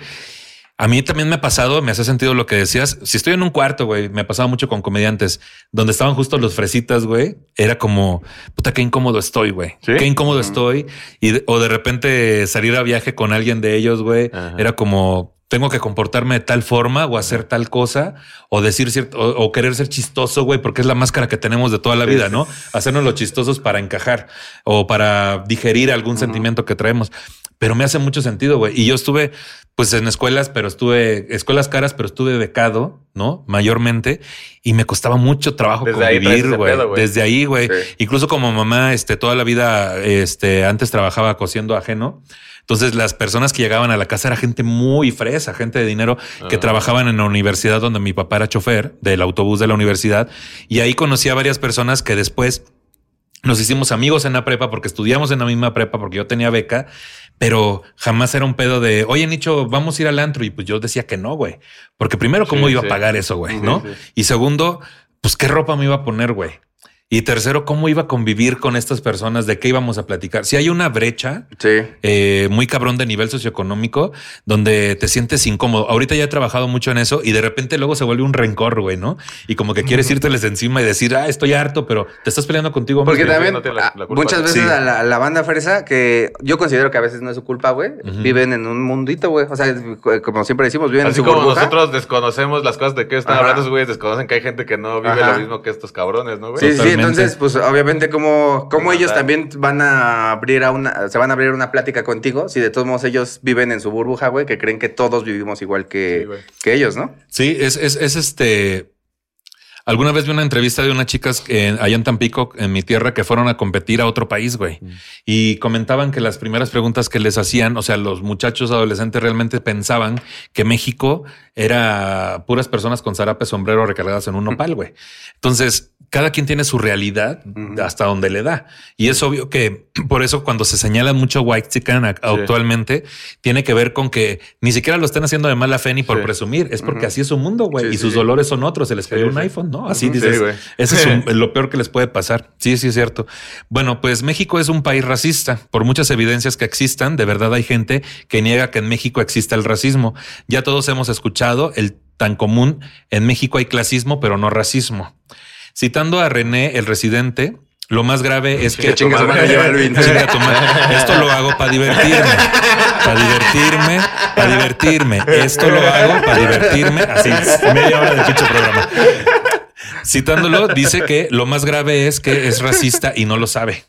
A mí también me ha pasado, me hace sentido lo que decías. Si estoy en un cuarto, güey, me ha pasado mucho con comediantes donde estaban justo los fresitas, güey. Era como, puta, qué incómodo estoy, güey. ¿Sí? Qué incómodo estoy. Y o de repente salir a viaje con alguien de ellos, güey. Era como, tengo que comportarme de tal forma o hacer tal cosa o decir cierto o, o querer ser chistoso, güey, porque es la máscara que tenemos de toda la vida. ¿no? Hacernos los chistosos para encajar o para digerir algún sentimiento que traemos. Pero me hace mucho sentido, güey. Y yo estuve, pues, en escuelas, pero estuve, escuelas caras, pero estuve becado, ¿no? Mayormente. Y me costaba mucho trabajo Desde convivir, güey. Desde ahí, güey. Sí. Incluso como mamá, este, toda la vida, este, antes trabajaba cosiendo ajeno. Entonces, las personas que llegaban a la casa era gente muy fresa, gente de dinero que Ah. trabajaban en la universidad donde mi papá era chofer del autobús de la universidad. Y ahí conocí a varias personas que después nos hicimos amigos en la prepa porque estudiamos en la misma prepa porque yo tenía beca, pero jamás era un pedo de, oye, Nicho, vamos a ir al antro. Y pues yo decía que no, güey. Porque primero, ¿cómo Sí, iba sí. a pagar eso, güey? Sí, ¿No? Y segundo, pues qué ropa me iba a poner, güey. Y tercero, ¿cómo iba a convivir con estas personas? ¿De qué íbamos a platicar? Si hay una brecha Sí. eh, muy cabrón de nivel socioeconómico donde te sientes incómodo. Ahorita ya he trabajado mucho en eso y de repente luego se vuelve un rencor, güey, ¿no? Y como que quieres írteles encima y decir, ah, estoy harto, pero te estás peleando contigo. Porque mismo. también no tiene la- la culpa. muchas veces Sí. a la, banda fresa, que yo considero que a veces no es su culpa, güey, viven en un mundito, güey. O sea, como siempre decimos, viven Así en su como burbuja. nosotros desconocemos las cosas de qué están Ajá. hablando, güeyes desconocen que hay gente que no vive Ajá. lo mismo que estos cabrones, ¿no, güey? Sí, sí. Entonces, pues obviamente como, como ellos también van a abrir a una, se van a abrir una plática contigo, si de todos modos ellos viven en su burbuja, güey, que creen que todos vivimos igual que, Sí, que ellos, ¿no? Sí, es, es, es este. Alguna vez vi una entrevista de unas chicas que allá en Tampico, en mi tierra, que fueron a competir a otro país, güey. Y comentaban que las primeras preguntas que les hacían, o sea, los muchachos adolescentes realmente pensaban que México era puras personas con zarape sombrero recargadas en un nopal, güey. Entonces, cada quien tiene su realidad hasta donde le da. Y es obvio que *clears throat* por eso cuando se señala mucho white chicken ac- actualmente, tiene que ver con que ni siquiera lo están haciendo de mala fe ni por Sí. presumir. Es porque así es su mundo, güey. Sí, y sí, sus sí. dolores son otros. Se les cayó Sí, un sí. iPhone, ¿no? Así dices. Sí. Ese es un- *laughs* lo peor que les puede pasar. Sí, sí, es cierto. Bueno, pues México es un país racista. Por muchas evidencias que existan, de verdad hay gente que niega que en México exista el racismo. Ya todos hemos escuchado el tan común, en México hay clasismo, pero no racismo. Citando a René, el residente, lo más grave es que... *laughs* Esto lo hago para divertirme. Para divertirme, para divertirme. Esto lo hago para divertirme. Así, media hora de pinche programa. Citándolo, dice que lo más grave es que es racista y no lo sabe.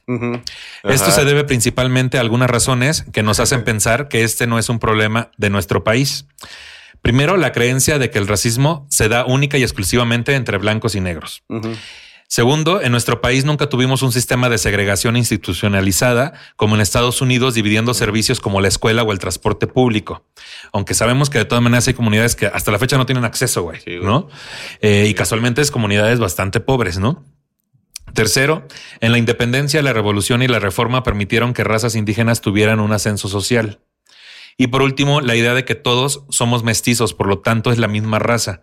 Esto se debe principalmente a algunas razones que nos hacen pensar que este no es un problema de nuestro país. Primero, la creencia de que el racismo se da única y exclusivamente entre blancos y negros. Segundo, en nuestro país nunca tuvimos un sistema de segregación institucionalizada como en Estados Unidos, dividiendo servicios como la escuela o el transporte público. Aunque sabemos que de todas maneras hay comunidades que hasta la fecha no tienen acceso, güey, Sí, güey. ¿no? Eh, y casualmente es comunidades bastante pobres, ¿no? Tercero, en la independencia, la revolución y la reforma permitieron que razas indígenas tuvieran un ascenso social. Y por último, la idea de que todos somos mestizos, por lo tanto es la misma raza.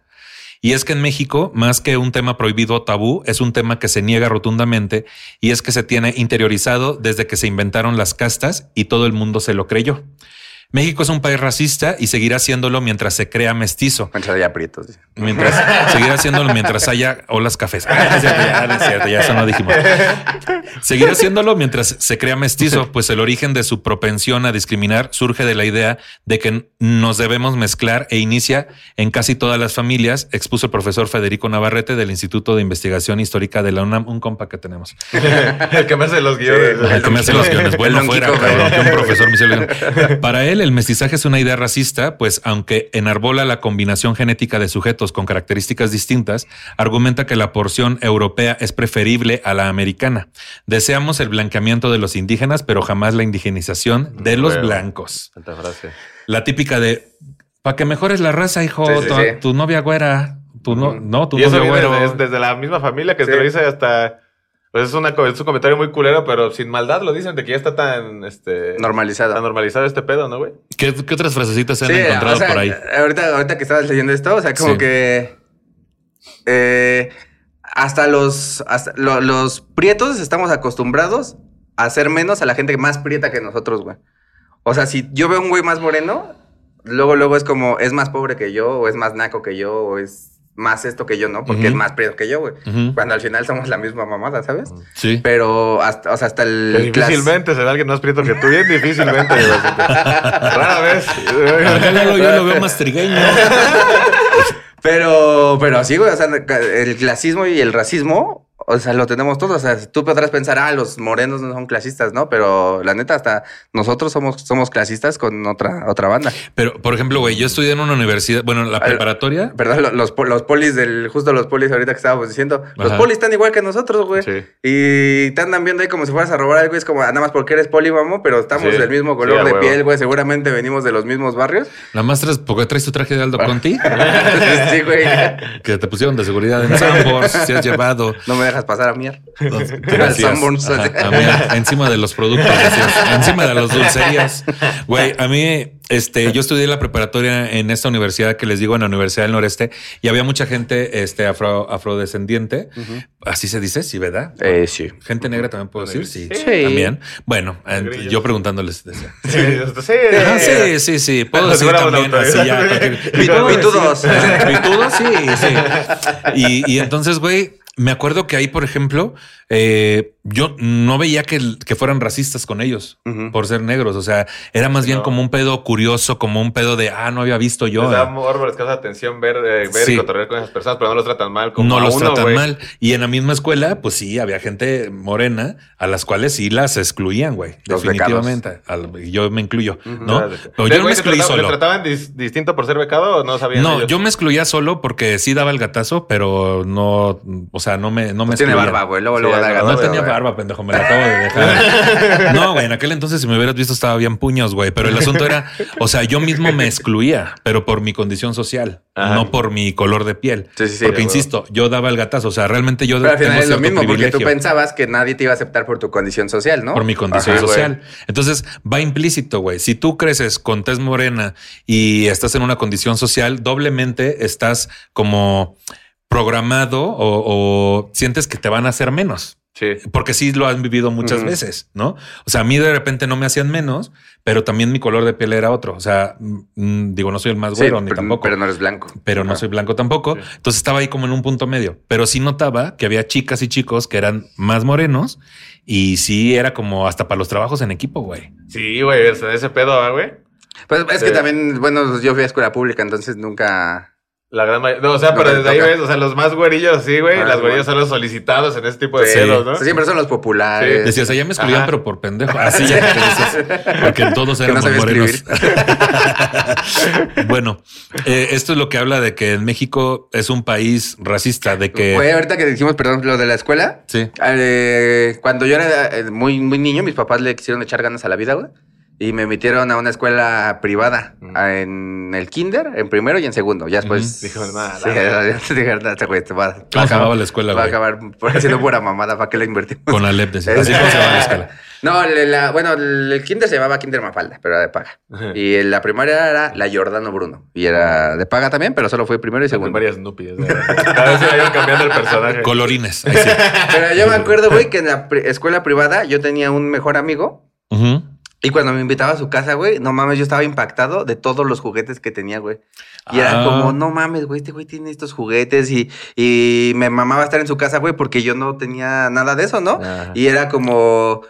Y es que en México, más que un tema prohibido o tabú, es un tema que se niega rotundamente y es que se tiene interiorizado desde que se inventaron las castas y todo el mundo se lo creyó. México es un país racista y seguirá siéndolo mientras se crea mestizo. Manchada ya aprietos. dice. Mientras *laughs* seguirá haciéndolo mientras haya olas cafés. Ah, no es cierto, ya, no es cierto, ya eso no dijimos. Seguirá haciéndolo mientras se crea mestizo, pues el origen de su propensión a discriminar surge de la idea de que nos debemos mezclar e inicia en casi todas las familias, expuso el profesor Federico Navarrete del Instituto de Investigación Histórica de la UNAM, un compa que tenemos. *laughs* el que me hace los guiones. El que me hace los guiones. Bueno, fuera, cabrón, que un profesor me hizo el guion. Para él, el mestizaje es una idea racista, pues aunque enarbola la combinación genética de sujetos con características distintas, argumenta que la porción europea es preferible a la americana. Deseamos el blanqueamiento de los indígenas, pero jamás la indigenización de los Huevo. blancos. Frase. La típica de, para que mejores la raza, hijo, Sí, sí, tu, sí. tu novia güera, tu no, no, tu y eso novio viene güero. desde, desde la misma familia que Sí. te lo dice hasta. Pues es, una, es un comentario muy culero, pero sin maldad lo dicen de que ya está tan. Este, Normalizado. Tan normalizado este pedo, ¿no, güey? ¿Qué, qué otras frasecitas se han Sí, encontrado o sea, por ahí? Ahorita, ahorita que estabas leyendo esto, o sea, como Sí. que eh, hasta los hasta lo- los prietos estamos acostumbrados a hacer menos a la gente más prieta que nosotros, güey. O sea, si yo veo un güey más moreno, luego luego es como es más pobre que yo o es más naco que yo o es más esto que yo, ¿no? Porque Ujú. es más prieto que yo, güey. Cuando al final somos la misma mamada, ¿sabes? Sí. Pero hasta, o sea, hasta el Que clas- difícilmente será alguien más prieto que tú, bien difícilmente. güey. *laughs* Rara vez. Yo lo veo más trigueño. *laughs* Pero, pero sí, güey, o sea, el clasismo y el racismo, o sea, lo tenemos todos. O sea, tú podrás pensar, ah, los morenos no son clasistas, ¿no? Pero la neta, hasta nosotros somos, somos clasistas con otra, otra banda. Pero, por ejemplo, güey, yo estudié en una universidad, bueno, en la Al- preparatoria. ¿Verdad? Lo- Los, los polis del, justo los polis ahorita que estábamos diciendo, los polis están igual que nosotros, güey. Sí. Y te andan viendo ahí como si fueras a robar algo. Es como, ah, nada más porque eres polímamo, pero estamos Sí. del mismo color a de huevo. piel, güey. Seguramente venimos de los mismos barrios. Nada más traes, porque traes tu traje de Aldo Conti, *laughs* sí, güey. que te pusieron de seguridad en Sanborns, si has llevado. No me dejas pasar a miar. *laughs* *laughs* Encima de los productos, decías, encima de las dulcerías. Güey, a mí, este, yo estudié la preparatoria en esta universidad que les digo, en la Universidad del Noreste, y había mucha gente, este, afro, afrodescendiente. Así se dice, sí, ¿verdad? Eh, sí. Gente negra también puedo decir, sí. Sí. También. Bueno, Negrillos. yo preguntándoles. decía. Sí, sí. *laughs* Sí, sí, sí. Puedo decir también así ya. Pitudos. Pitudos, sí, sí. Y, y entonces, güey, me acuerdo que ahí, por ejemplo, eh, yo no veía que, que fueran racistas con ellos por ser negros. O sea, era más bien No. como un pedo curioso, como un pedo de, ah, no había visto yo. Les da morbo, les causa atención ver, eh, ver Sí. y cotorrear con esas personas, pero no los tratan mal como no a los uno, tratan mal. Y en la misma escuela, pues sí, había gente morena a las cuales sí las excluían, güey. Definitivamente. Al- yo me incluyo, ¿no? Claro. Pero ¿Pero yo no me excluí solo. ¿Le trataban dis- distinto por ser becado o no sabían? No, ellos? yo me excluía solo porque sí daba el gatazo, pero no, o sea, no me, no me Tiene excluía. barba, güey. Luego, Sí, luego no, ganas No de- tenía barba, pendejo, me la acabo de dejar. *laughs* No, güey, en aquel entonces si me hubieras visto estaba bien puños, güey, pero el asunto era, o sea, yo mismo me excluía, pero por mi condición social, Ajá. no por mi color de piel. Sí, sí, sí. porque insisto, yo daba el gatazo, o sea, realmente yo Pero al final es lo mismo, porque tú pensabas que nadie te iba a aceptar por tu condición social, ¿no? por mi condición Ajá, güey. social. Entonces va implícito, güey. Si tú creces con tez morena y estás en una condición social, doblemente estás como programado o, o sientes que te van a hacer menos. Sí. Porque sí lo han vivido muchas veces, ¿no? O sea, a mí de repente no me hacían menos, pero también mi color de piel era otro. O sea, mm, digo, no soy el más Sí, güero ni pero, tampoco pero no eres blanco. pero no soy blanco tampoco. Entonces estaba ahí como en un punto medio, pero sí notaba que había chicas y chicos que eran más morenos y sí era como hasta para los trabajos en equipo, güey. Sí, güey, ese, pedo, ¿ah, güey. Pues es Sí. que también, bueno, yo fui a escuela pública, entonces nunca. La gran mayoría. No, o sea, No pero te desde ahí ves, o sea, los más güerillos, sí, güey. Ah, las güerillas son los solicitados en ese tipo de Sí. pedos, ¿no? O sea, siempre son los populares. Decías, allá me excluían, Ajá. pero por pendejo. Así *laughs* ya que decías, porque todos no éramos sabía morenos. *laughs* bueno, eh, esto es lo que habla de que en México es un país racista, de que Güey, ahorita que dijimos, perdón, lo de la escuela. sí. eh, cuando yo era eh, muy, muy niño, mis papás le quisieron echar ganas a la vida, güey. Y me metieron a una escuela privada Mm. en el kinder, en primero y en segundo. Ya después. Dijo, nada, Sí, nada. ya- *laughs* dijeron, "No, este güey te va, va a ¿Cómo se acabar- llamaba la escuela, Va a güey? acabar haciendo pura mamada. ¿Para qué le invertimos? Con Alep decía. Así como se llama la escuela. *laughs* No, la- bueno, el kinder se llamaba Kinder Mafalda, pero era de paga. Y la primaria era la Giordano Bruno. Y era de paga también, pero solo fue primero y segundo. Varias sea, Cada vez se vayan cambiando el personaje. Colorines. ahí sí. *laughs* Pero yo me acuerdo, güey, que en la pri- escuela privada yo tenía un mejor amigo. Y cuando me invitaba a su casa, güey, no mames, yo estaba impactado de todos los juguetes que tenía, güey. Y era Ah. como, no mames, güey, este güey tiene estos juguetes y, y me mamaba estar en su casa, güey, porque yo no tenía nada de eso, ¿no? Y era como...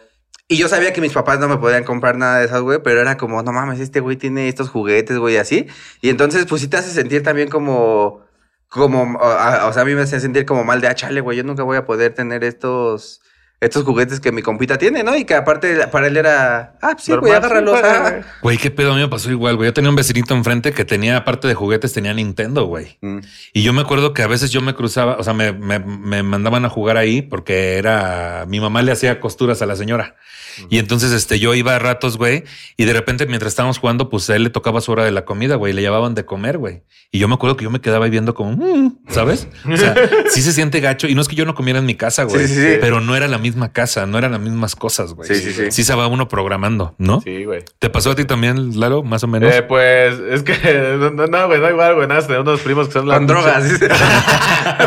Y yo sabía que mis papás no me podían comprar nada de esas, güey, pero era como, no mames, este güey tiene estos juguetes, güey, así. Y entonces, pues sí te hace sentir también como... Como, o sea, a mí me hace sentir como mal de, ah, chale, güey, yo nunca voy a poder tener estos... Estos juguetes que mi compita tiene, ¿no? Y que aparte para él era, ah, sí, güey, agárralos. sí, ah". güey. Qué pedo, a mí me pasó igual, güey. Yo tenía un vecinito enfrente que tenía, aparte de juguetes, tenía Nintendo, güey. Mm. Y yo me acuerdo que a veces yo me cruzaba, o sea, me, me- me mandaban a jugar ahí porque era, mi mamá le hacía costuras a la señora. Y entonces, este, yo iba a ratos, güey, y de repente mientras estábamos jugando, pues a él le tocaba su hora de la comida, güey, y le llevaban de comer, güey. Y yo me acuerdo que yo me quedaba ahí viendo como, "Mm", ¿sabes? O sea, *laughs* sí se siente gacho. Y no es que yo no comiera en mi casa, güey, Sí, sí, sí. pero no era la misma casa, no eran las mismas cosas, güey. Sí, sí, sí. Sí se va uno programando, ¿no? Sí, güey. ¿Te pasó a ti también, Lalo, más o menos? Eh, pues es que *laughs* no, no, no, güey, no igual, güey, nada, tenemos unos primos que son la Con drogas. ¿sí? *laughs* ¿Qué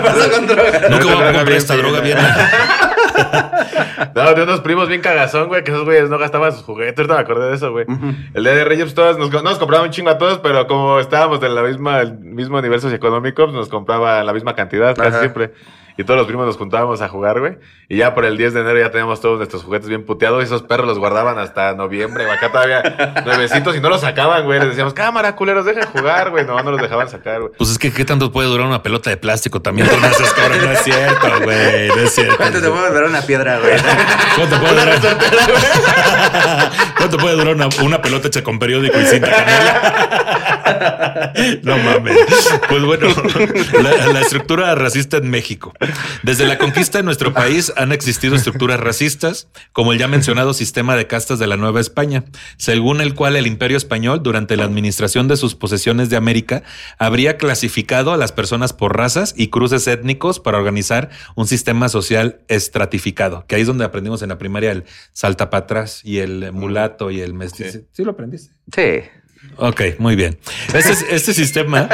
pasó con drogas? Nunca voy a comprar esta droga bien. *laughs* No, de unos primos bien cagazón, güey, que esos güeyes no gastaban sus juguetes. Ahorita me acordé de eso, güey. El día de Reyes, pues, todos nos, nos compraban un chingo a todos, pero como estábamos de la misma, el mismo nivel socioeconómico, pues nos compraban la misma cantidad casi Ajá. siempre. Y todos los primos nos juntábamos a jugar, güey. Y ya por el 10 de enero ya teníamos todos nuestros juguetes bien puteados y esos perros los guardaban hasta noviembre, güey. Acá todavía nuevecitos y no los sacaban, güey. Les decíamos, cámara, culeros, dejen jugar, güey. No, no los dejaban sacar, güey. Pues es que, ¿qué tanto puede durar una pelota de plástico también con esas cabras? No es cierto, güey. No es cierto. ¿Cuánto te puede durar una piedra, güey? ¿Cuánto puede durar? ¿Cuánto puede durar una, una pelota hecha con periódico y cinta canela? No mames. Pues bueno, la, la estructura racista en México. Desde la conquista de nuestro país han existido estructuras racistas, como el ya mencionado sistema de castas de la Nueva España, según el cual el imperio español, durante la administración de sus posesiones de América, habría clasificado a las personas por razas y cruces étnicos para organizar un sistema social estratificado, que ahí es donde aprendimos en la primaria el salta para atrás y el mulato y el mestizo. Sí. ¿Sí lo aprendiste? Sí. Ok, muy bien. Este, este sistema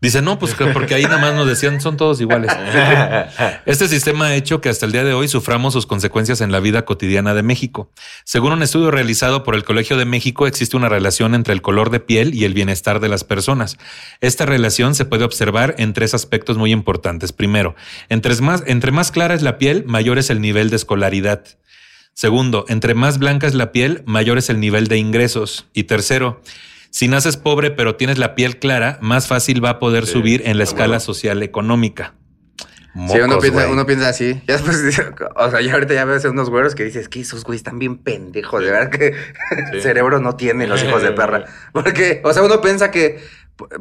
dice, no, pues que porque ahí nada más nos decían, son todos iguales. Este sistema ha hecho que hasta el día de hoy suframos sus consecuencias en la vida cotidiana de México. Según un estudio realizado por el Colegio de México, existe una relación entre el color de piel y el bienestar de las personas. Esta relación se puede observar en tres aspectos muy importantes. Primero, entre más, entre más clara es la piel, mayor es el nivel de escolaridad. Segundo, entre más blanca es la piel, mayor es el nivel de ingresos. Y tercero, si naces pobre pero tienes la piel clara, más fácil va a poder Sí, subir en la escala social económica. sí, uno Mocos, piensa, güey. uno piensa así. *laughs* Ya después, o sea, ya ahorita ya ves unos güeros que dices que esos güeyes están bien pendejos. De verdad que Sí. *laughs* cerebro no tienen los hijos de *laughs* perra. Porque, o sea, uno piensa que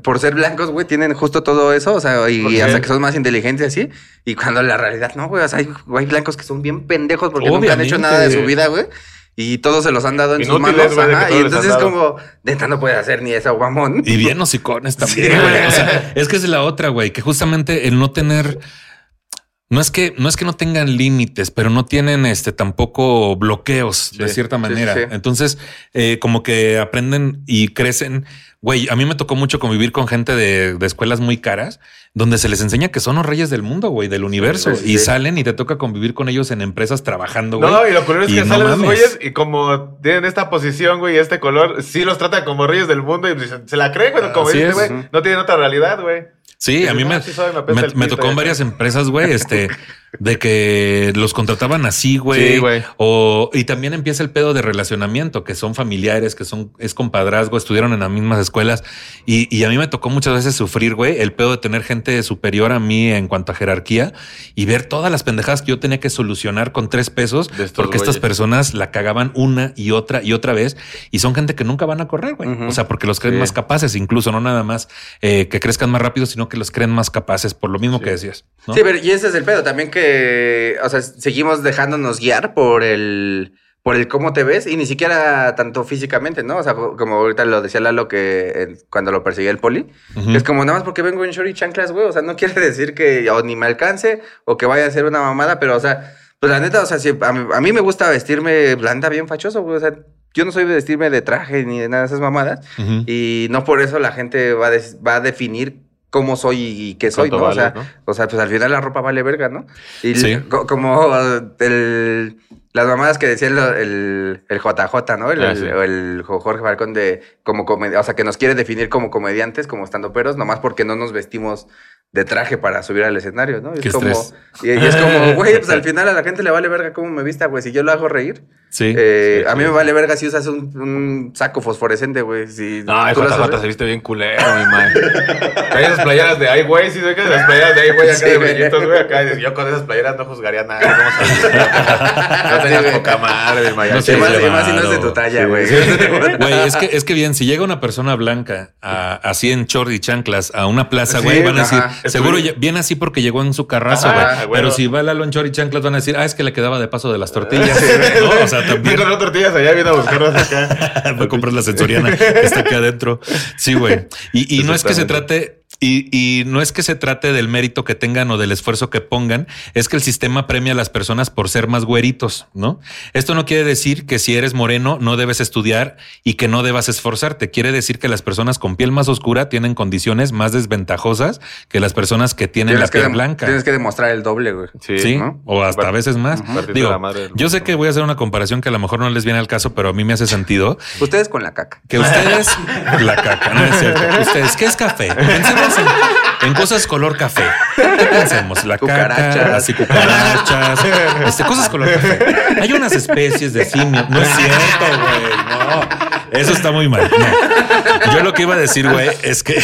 por ser blancos, güey, tienen justo todo eso. O sea, y hasta que son más inteligentes así. Y cuando la realidad no, güey. O sea, hay, hay blancos que son bien pendejos porque nunca han hecho Obviamente. nada de su vida, güey. Y todos se los han dado en sus manos. ajá, y entonces es como, neta, no puede hacer ni eso, guamón. Y bien hocicones *laughs* también, Sí, güey. güey. O sea, es que es la otra, güey, que justamente el no tener. No es que no es que no tengan límites, pero no tienen este tampoco bloqueos de cierta manera. sí. Entonces, eh, como que aprenden y crecen. Güey, a mí me tocó mucho convivir con gente de, de escuelas muy caras, donde se les enseña que son los reyes del mundo, güey, del universo, y salen y te toca convivir con ellos en empresas trabajando, güey. No, y lo culero es que no salen mames. güeyes y como tienen esta posición, güey, este color, sí los tratan como reyes del mundo y dicen, se la creen, güey, como Así dice, es. güey, no tienen otra realidad, güey. Sí, a mí me, "Ah, sí soy, me me, el me pito", tocó en ya. varias empresas, güey, este, *laughs* de que los contrataban así, güey. Sí, güey. O, y también empieza el pedo de relacionamiento, que son familiares, que son, es compadrazgo, estudiaron en las mismas escuelas. Y, y a mí me tocó muchas veces sufrir, güey, el pedo de tener gente superior a mí en cuanto a jerarquía y ver todas las pendejadas que yo tenía que solucionar con tres pesos, porque estas personas la cagaban una y otra y otra vez. Y son gente que nunca van a correr, güey. O sea, porque los creen Sí. más capaces, incluso no nada más eh, que crezcan más rápido, sino que los creen más capaces por lo mismo Sí. que decías. ¿no? Sí, pero y ese es el pedo también que, o sea, seguimos dejándonos guiar por el, por el cómo te ves y ni siquiera tanto físicamente, ¿no? O sea, como ahorita lo decía Lalo que eh, cuando lo perseguía el poli, Ujú. es como nada más porque vengo en short y chanclas, güey, o sea, no quiere *laughs* decir que o ni me alcance o que vaya a ser una mamada, pero, o sea, pues la neta, o sea, si a, mí, a mí me gusta vestirme blanda, bien fachoso, güey, o sea, yo no soy de vestirme de traje ni de nada de esas mamadas Ujú. y no por eso la gente va a, des- va a definir cómo soy y qué soy, ¿no? ¿Cuánto o, sea, o sea, pues al final la ropa vale verga, ¿no? Y Sí. como el- las mamadas que decía el, el, el JJ, ¿no? El, Ah, sí. el Jorge Falcón de como comedia, o sea, que nos quiere definir como comediantes, como estando peros, nomás porque no nos vestimos de traje para subir al escenario, ¿no? Y Qué es como, y, y es como, *laughs* güey, pues al final a la gente le vale verga cómo me vista, güey. Si yo lo hago reír, Sí. eh, sí, a mí sí. me vale verga si usas un, un saco fosforescente, güey. Si No, tú JJ ver- se viste bien culero, mi man. Traía esas playeras de ay, güey, sí, ¿sabes qué? Las playeras de ay, güey, acá Sí, de brillitos, güey, acá. y Yo con esas playeras no juzgaría nada. ¿cómo? *laughs* No Sí, tenías poca madre, mi. No sé, más, más si no es de tu talla, Sí, güey. sí. *laughs* Güey, es que, es que bien, si llega una persona blanca a- así en short y chanclas a una plaza, Sí, güey, van a decir, ajá. *laughs* seguro viene así porque llegó en su carrazo, güey. Pero si va Lalo en short y chanclas, van a decir, ah, es que le quedaba de paso de las tortillas. *laughs* ¿no? O sea, también *laughs* tortillas allá, vino a buscarlas acá. Voy a comprar la sensoriana que está aquí adentro. Sí, güey. Y, y no es que se trate. Y, y no es que se trate del mérito que tengan o del esfuerzo que pongan, es que el sistema premia a las personas por ser más güeritos, ¿no? Esto no quiere decir que si eres moreno no debes estudiar y que no debas esforzarte. Quiere decir que las personas con piel más oscura tienen condiciones más desventajosas que las personas que tienen la Tienes piel blanca. tienes que demostrar el doble, güey. Sí, ¿no? o hasta a veces más. Digo, yo sé que voy a hacer una comparación que a lo mejor no les viene al caso, pero a mí me hace sentido. Ustedes con la caca. Que ustedes, *laughs* la caca, no es cierto. Ustedes, ¿qué es café? Pensemos en cosas color café. ¿Qué pensemos? La caca, Cucarachas. así cucarachas, este, cosas color café. Hay unas especies de simios. No es cierto, güey. No. Eso está muy mal. No. Yo lo que iba a decir, güey, es que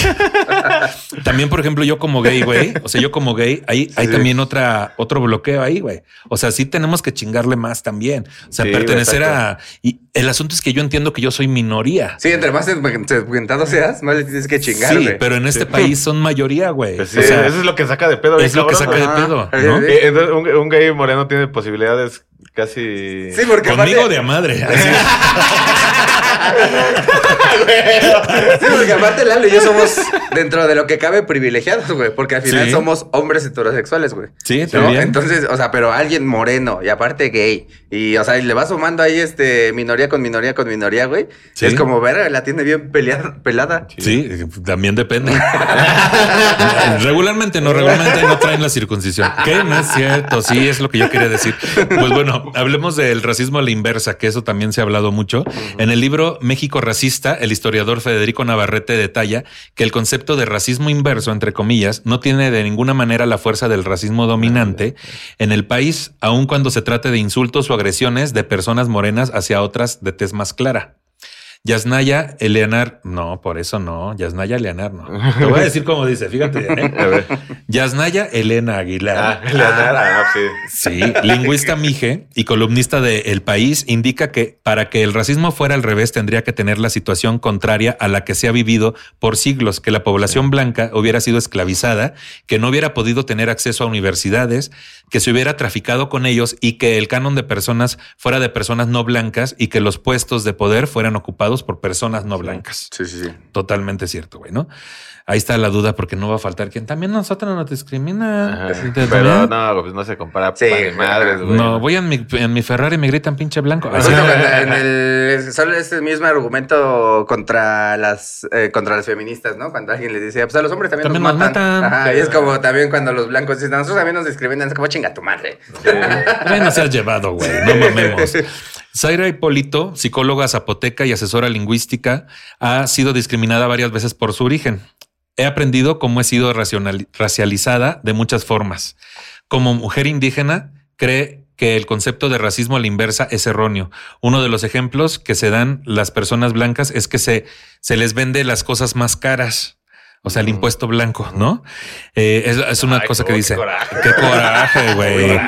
también, por ejemplo, yo como gay, güey, o sea, yo como gay, hay, hay también otra, otro bloqueo ahí, güey. O sea, sí tenemos que chingarle más también. O sea, Sí, pertenecer a. Y el asunto es que yo entiendo que yo soy minoría. Sí, entre más segmentado seas, más le tienes que chingar, Sí, pero en este país son mayoría, güey. Pues sí, O sea, eso es lo que saca de pedo. es lo que saca de pedo, ¿no? Sí, Eh, Entonces, un, un gay moreno tiene posibilidades casi. Sí, porque Conmigo aparte, de a madre. *laughs* *laughs* sí, porque aparte Lalo y yo somos dentro de lo que cabe privilegiados, güey, porque al final Sí. somos hombres heterosexuales, güey. Sí, ¿No? también. Entonces, o sea, pero alguien moreno y aparte gay. Y, o sea, y le va sumando ahí este minoría con minoría con minoría, güey. Sí. Es como, verga, la tiene bien peleada, pelada. Sí, también depende. *laughs* regularmente no, regularmente no traen la circuncisión. Que no es cierto. Sí, es lo que yo quería decir. Pues bueno, hablemos del racismo a la inversa, que eso también se ha hablado mucho. En el libro México Racista, el historiador Federico Navarrete detalla que el concepto de racismo inverso, entre comillas, no tiene de ninguna manera la fuerza del racismo dominante en el país, aun cuando se trate de insultos o agresiones de personas morenas hacia otras de tez más clara. Yasnaya Eleanar, no, por eso no, Yasnaya Eleanar no. Te voy a decir cómo dice, fíjate ¿eh? *laughs* A ver. Yasnaya Elena Aguilar. Ah, Leonardo, ah, sí. Sí, lingüista *laughs* mije y columnista de El País, indica que para que el racismo fuera al revés tendría que tener la situación contraria a la que se ha vivido por siglos, que la población blanca hubiera sido esclavizada, que no hubiera podido tener acceso a universidades, que se hubiera traficado con ellos y que el canon de personas fuera de personas no blancas y que los puestos de poder fueran ocupados por personas no blancas. Sí, sí, sí. Totalmente cierto, güey, ¿no? Ahí está la duda porque no va a faltar quien también nosotros nos discrimina. Ajá. Sí, Pero no, pues no se compara Sí, madres, güey. No, voy en mi, en mi Ferrari y me gritan pinche blanco. Así. *laughs* en el, sale este mismo argumento contra las eh, contra las feministas, ¿no? Cuando alguien les dice, pues a los hombres también, También nos nos matan. matan. Ajá, y es como también cuando los blancos dicen, nosotros también nos discriminan, es como chinga tu madre. No seas llevado, güey. No mamemos. Zaira Hipólito, psicóloga zapoteca y asesora lingüística, ha sido discriminada varias veces por su origen. He aprendido cómo he sido racializada de muchas formas. Como mujer indígena, cree que el concepto de racismo a la inversa es erróneo. Uno de los ejemplos que se dan las personas blancas es que se, se les vende las cosas más caras. O sea, el impuesto blanco, ¿no? Eh, es, es una Ay, cosa no, que qué dice. coraje. Qué coraje, *laughs* güey.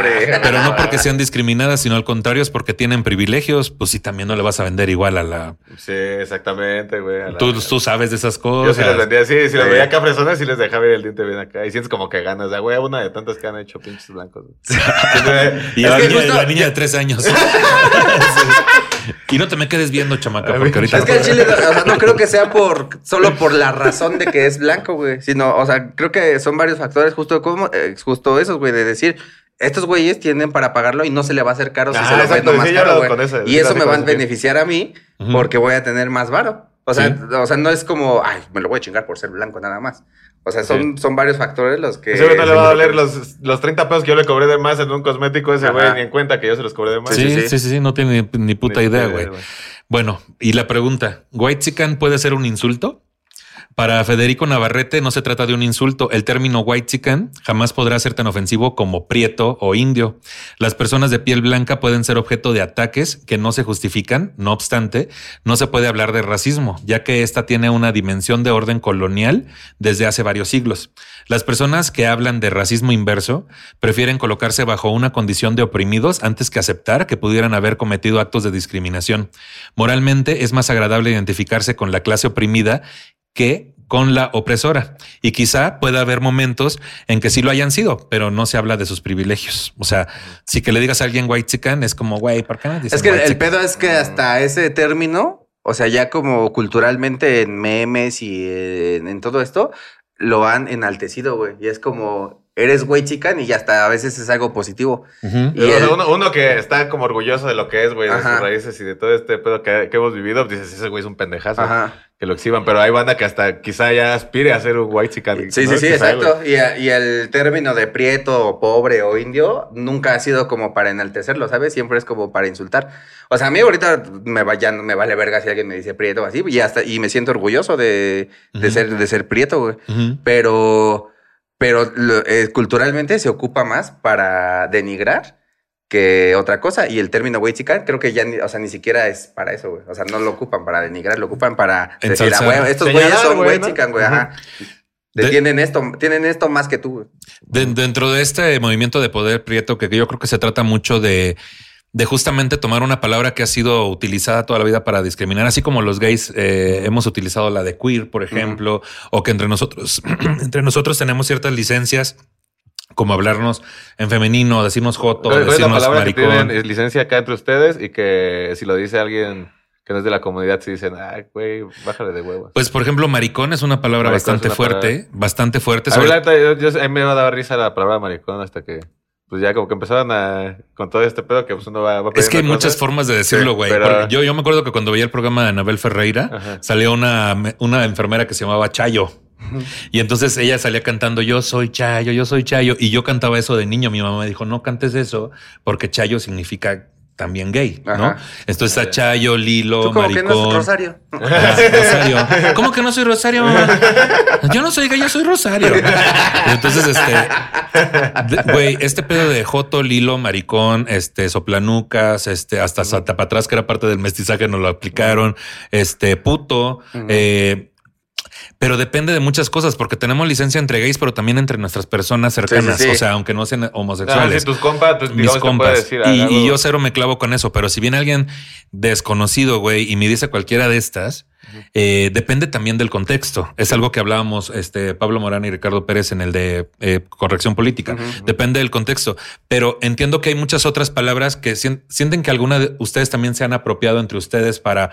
Pero no porque sean discriminadas, sino al contrario, es porque tienen privilegios. Pues sí, también no le vas a vender igual a la. Sí, exactamente, güey. la- Tú, tú sabes de esas Yo cosas. sí les vendía así, si Sí. veía acá fresones, sí les dejaba ir el diente bien acá. Y sientes como que ganas, de güey, una de tantas que han hecho pinches blancos. *laughs* Y la, niña, justo- la niña de tres años. *laughs* y no te me quedes viendo, chamaca, porque ahorita. Es que el chile, o sea, no creo que sea por solo por la razón de que es blanco, güey, sino, o sea, creo que son varios factores justo como eh, justo esos, güey, de decir estos güeyes tienen para pagarlo y no se le va a hacer caro si Ah, se lo vendo más caro, güey. Y eso me va a beneficiar a mí porque voy a tener más varo. O sea, Sí. o sea, no es como, ay, me lo voy a chingar por ser blanco nada más. O sea, son, son varios factores los que... Ese güey no le va a *laughs* doler los, los 30 pesos que yo le cobré de más en un cosmético. Ese güey ni en cuenta que yo se los cobré de más. Sí, sí, sí, sí. sí, sí, no tiene ni, ni puta Ni idea, güey. Bueno, y la pregunta: ¿White chican puede ser un insulto? Para Federico Navarrete no se trata de un insulto. El término white chican jamás podrá ser tan ofensivo como prieto o indio. Las personas de piel blanca pueden ser objeto de ataques que no se justifican. No obstante, no se puede hablar de racismo, ya que esta tiene una dimensión de orden colonial desde hace varios siglos. Las personas que hablan de racismo inverso prefieren colocarse bajo una condición de oprimidos antes que aceptar que pudieran haber cometido actos de discriminación. Moralmente es más agradable identificarse con la clase oprimida que con la opresora. Y quizá pueda haber momentos en que sí lo hayan sido, pero no se habla de sus privilegios. O sea, si que le digas a alguien white chican es como, güey, ¿por qué no dicen Es que el, chican? pedo es que hasta ese término, o sea, ya como culturalmente en memes y en, en todo esto, lo han enaltecido, güey. Y es como eres güey chican y ya hasta a veces es algo positivo. Y O sea, el- uno, uno que está como orgulloso de lo que es, güey, de Ajá. sus raíces y de todo este pedo que, que hemos vivido, dices, ese güey es un pendejazo. Ajá. Que lo exhiban, pero hay banda que hasta quizá ya aspire a ser un white chican. Sí, sí, sí, exacto. Y, a- y el término de prieto, o pobre o indio nunca ha sido como para enaltecerlo, ¿sabes? Siempre es como para insultar. O sea, a mí ahorita me, va, ya no me vale verga si alguien me dice prieto o así, y, hasta, y me siento orgulloso de, de ser, de ser prieto, güey. Ujú. Pero, pero eh, culturalmente se ocupa más para denigrar que otra cosa. Y el término güey chican creo que ya ni, o sea, ni siquiera es para eso, güey. O sea, no lo ocupan para denigrar, lo ocupan para decir, ah, güey, estos güeyes son güey, chican, güey, ajá. De- tienen esto, tienen esto más que tú. De- dentro de este movimiento de poder prieto, que yo creo que se trata mucho de, de justamente tomar una palabra que ha sido utilizada toda la vida para discriminar, así como los gays eh, hemos utilizado la de queer, por ejemplo, o que entre nosotros, *clears throat* entre nosotros tenemos ciertas licencias. Como hablarnos en femenino, decirnos joto, ¿Cuál es la decirnos que maricón. tienen es licencia acá entre ustedes y que si lo dice alguien que no es de la comunidad, se dicen, ay, güey, bájale de huevos. Pues, por ejemplo, maricón es una palabra Maricón bastante es una fuerte, palabra. bastante fuerte. A mí, la yo, yo- a mí me va a dar risa la palabra maricón hasta que, pues ya como que empezaron a, con todo este pedo que pues uno va, va Es que hay muchas formas de decirlo, Sí, güey. pero- Yo, yo me acuerdo que cuando veía el programa de Anabel Ferreira, Ajá. salió una, una enfermera que se llamaba Chayo. Y entonces ella salía cantando yo soy Chayo, yo soy Chayo. Y yo cantaba eso de niño. Mi mamá me dijo, no cantes eso porque Chayo significa también gay, ¿no? Ajá. Entonces está Chayo, Lilo, Tú como que maricón. no es Rosario. Ajá, Rosario. *laughs* ¿Cómo que no soy Rosario, mamá? Yo no soy gay, yo soy Rosario. Y entonces, este, güey, este pedo de Joto, Lilo, Maricón, este, Soplanucas, este, hasta Santa para atrás, que era parte del mestizaje, nos lo aplicaron, este, puto, eh, pero depende de muchas cosas, porque tenemos licencia entre gays, pero también entre nuestras personas cercanas. sí, sí. O sea, aunque no sean Ah, homosexuales sí, tus compas, pues, mis compas. decir, y, ah, y yo cero me clavo con eso, pero si viene alguien desconocido, güey, y me dice cualquiera de estas, eh, depende también del contexto. Es algo que hablábamos este, Pablo Morán y Ricardo Pérez en el de eh, corrección política. Depende del contexto. Pero entiendo que hay muchas otras palabras que sien- sienten que alguna de ustedes también se han apropiado entre ustedes para,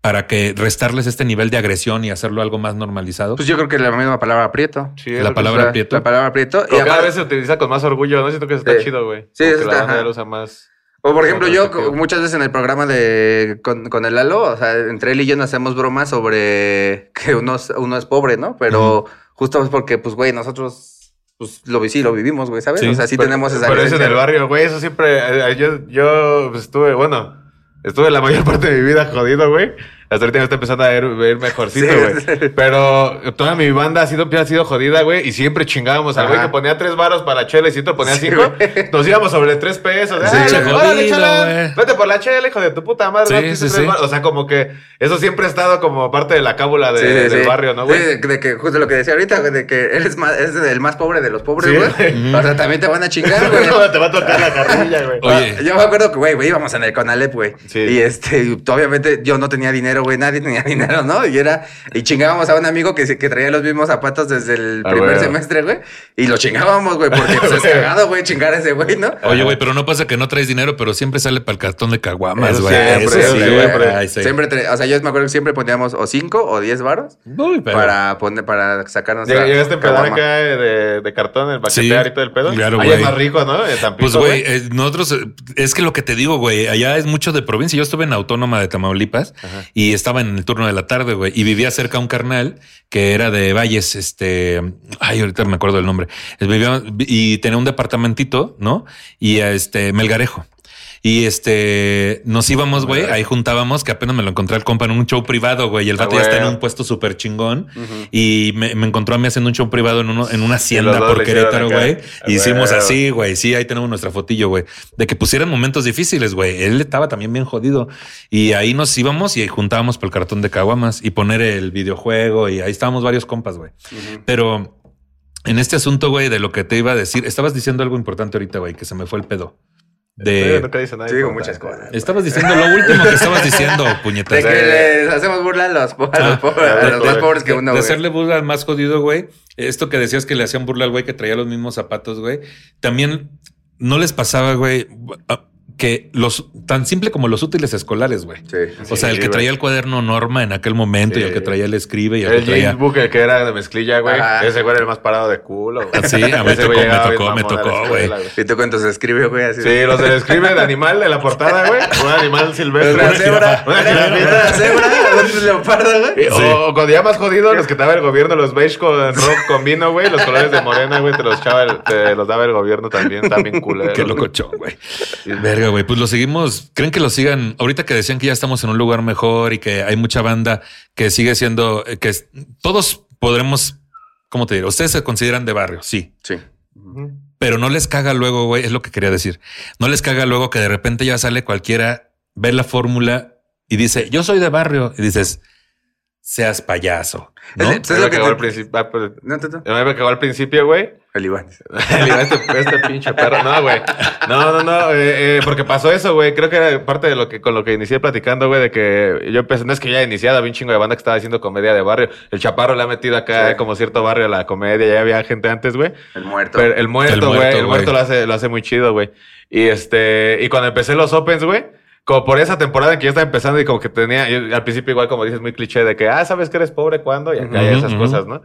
para que restarles este nivel de agresión y hacerlo algo más normalizado. Pues yo creo que la misma palabra prieto. Sí, la palabra O sea, prieto. La palabra prieto. Pero cada aparte- vez se utiliza con más orgullo, ¿no? Siento que eso está Sí. chido, güey. Sí, eso que la banda usa más. O por ejemplo, yo muchas veces en el programa de con, con el Lalo, o sea, entre él y yo nos hacemos bromas sobre que uno es, uno es pobre, ¿no? Pero justo es porque, pues, güey, nosotros pues lo sí lo vivimos, güey, ¿sabes? Sí. o sea, sí Pero- tenemos esa Pero eso en el barrio, güey, eso siempre. eh, Yo, yo pues, estuve, bueno, estuve la mayor parte de mi vida jodido, güey. Hasta ahorita me está empezando a ver, ver mejorcito, Sí, güey. sí. Pero toda mi banda ha sido, ha sido jodida, güey. Y siempre chingábamos al güey que ponía tres varos para la chela y si otro ponía Sí, cinco. Nos íbamos sobre tres pesos. Sí, órale, güey. Vete por la chela, hijo de tu puta madre. Sí, sí. O sea, como que eso siempre ha estado como parte de la cábula de- Sí, sí, del barrio, ¿no, güey? Sí, de, que justo lo que decía ahorita, güey, de que eres más, es el más pobre de los pobres, güey. O sea, también te van a chingar, *laughs* güey. No, te va a tocar la carrilla, güey. Oye. Ah, Yo me acuerdo que, güey, íbamos en el Conalep, güey. Sí. Y este, obviamente yo no tenía dinero, güey, nadie tenía *laughs* dinero, ¿no? Y era, y chingábamos a un amigo que, traía los mismos zapatos desde el Ah, primer semestre, güey. Y lo chingábamos, güey, porque pues, *laughs* es cagado, güey, chingar a ese güey, ¿no? Oye, güey, pero no pasa que no traes dinero, pero siempre sale para el cartón de caguamas, güey. siempre, sí, siempre. Ay, sí. Siempre, o sea, yo me acuerdo que siempre poníamos o cinco o diez varos Uy, pero- para poner, para sacarnos. Llegaste a caguama. acá de, de cartón, el baquetear Sí, y todo el pedo. claro, Ahí güey. es más rico, ¿no? Tampico, Pues, güey, eh, nosotros, eh, es que lo que te digo, güey, allá es mucho de provincia. Yo estuve en Autónoma de Tamaulipas y estaba en el turno de la tarde, güey, y vivía cerca un carnal que era de Valles, este, ay, ahorita me acuerdo del nombre. Vivía, y tenía un departamentito, ¿no? Y este, Melgarejo. Y este, nos íbamos, güey, ahí juntábamos, que apenas me lo encontré al compa en un show privado, güey, y el Ah, vato ya está en un puesto súper chingón. Y me, me encontró a mí haciendo un show privado en, uno, en una hacienda por Querétaro, güey. Ah, Y hicimos así, güey. Sí, ahí tenemos nuestra fotillo, güey. De que pusieran momentos difíciles, güey. Él estaba también bien jodido. Y ahí nos íbamos y juntábamos por el cartón de caguamas y poner el videojuego. Y ahí estábamos varios compas, güey. Pero en este asunto, güey, de lo que te iba a decir, estabas diciendo algo importante ahorita, güey, que se me fue el pedo. De... nunca dice nada Sí, digo muchas cosas. Estabas diciendo lo último que estabas diciendo, *laughs* puñetas. De que les hacemos burla a los, po- a los, Ah, pobres- a los más pobres que uno, de güey. hacerle burla al más jodido, güey. Esto que decías que le hacían burla al güey que traía los mismos zapatos, güey. También no les pasaba, güey. Que los tan simple como los útiles escolares, güey. Sí. O sea, el que traía el cuaderno norma en aquel momento y el que traía el escribe y el, El que traía. James Book, el que era de mezclilla, güey. Ese güey era el más parado de culo. Ah, sí, a mí tocó, me tocó, me tocó, güey. Y tú cuentos se escribe, güey, así. Sí, los del escribe de animal de la portada, güey. *laughs* Un animal silvestre. Una cebra. Una cebra. Un leopardo, güey. O, cuando ya más jodido, los que daba el gobierno, los beige con rojo con vino, güey. Los colores de morena, güey, te los, echaba el- te los daba el gobierno también. También culeros. *laughs* Qué locochón, güey. Verga, güey. Pues lo seguimos. ¿Creen que lo sigan? Ahorita que decían que ya estamos en un lugar mejor y que hay mucha banda que sigue siendo, eh, que es- todos podremos, ¿cómo te diré? Ustedes se consideran de barrio, sí. Sí. Pero no les caga luego, güey, es lo que quería decir. No les caga luego que de repente ya sale cualquiera, ve la fórmula y dice, yo soy de barrio. Y dices, seas payaso. ¿no? Es- es lo me que te- al principio. ah, pues, No, me cagó al principio, güey. *laughs* El Iván. este, este pinche perro. No, güey. No, no, no. eh, eh, porque pasó eso, güey. Creo que era parte de lo que con lo que inicié platicando, güey, de que yo empecé. No es que ya iniciado, había un chingo de banda que estaba haciendo comedia de barrio. El chaparro le ha metido acá Sí. eh, como cierto barrio a la comedia. Ya había gente antes, güey. El muerto. Pero el muerto, El güey. muerto, El muerto, güey. lo hace, lo hace muy chido, güey. Y este, y cuando empecé los Opens, güey. Como por esa temporada en que yo estaba empezando y como que tenía, yo al principio igual como dices, muy cliché de que, ah, ¿sabes que eres pobre cuando? Y acá hay Ujú, esas cosas, ¿no?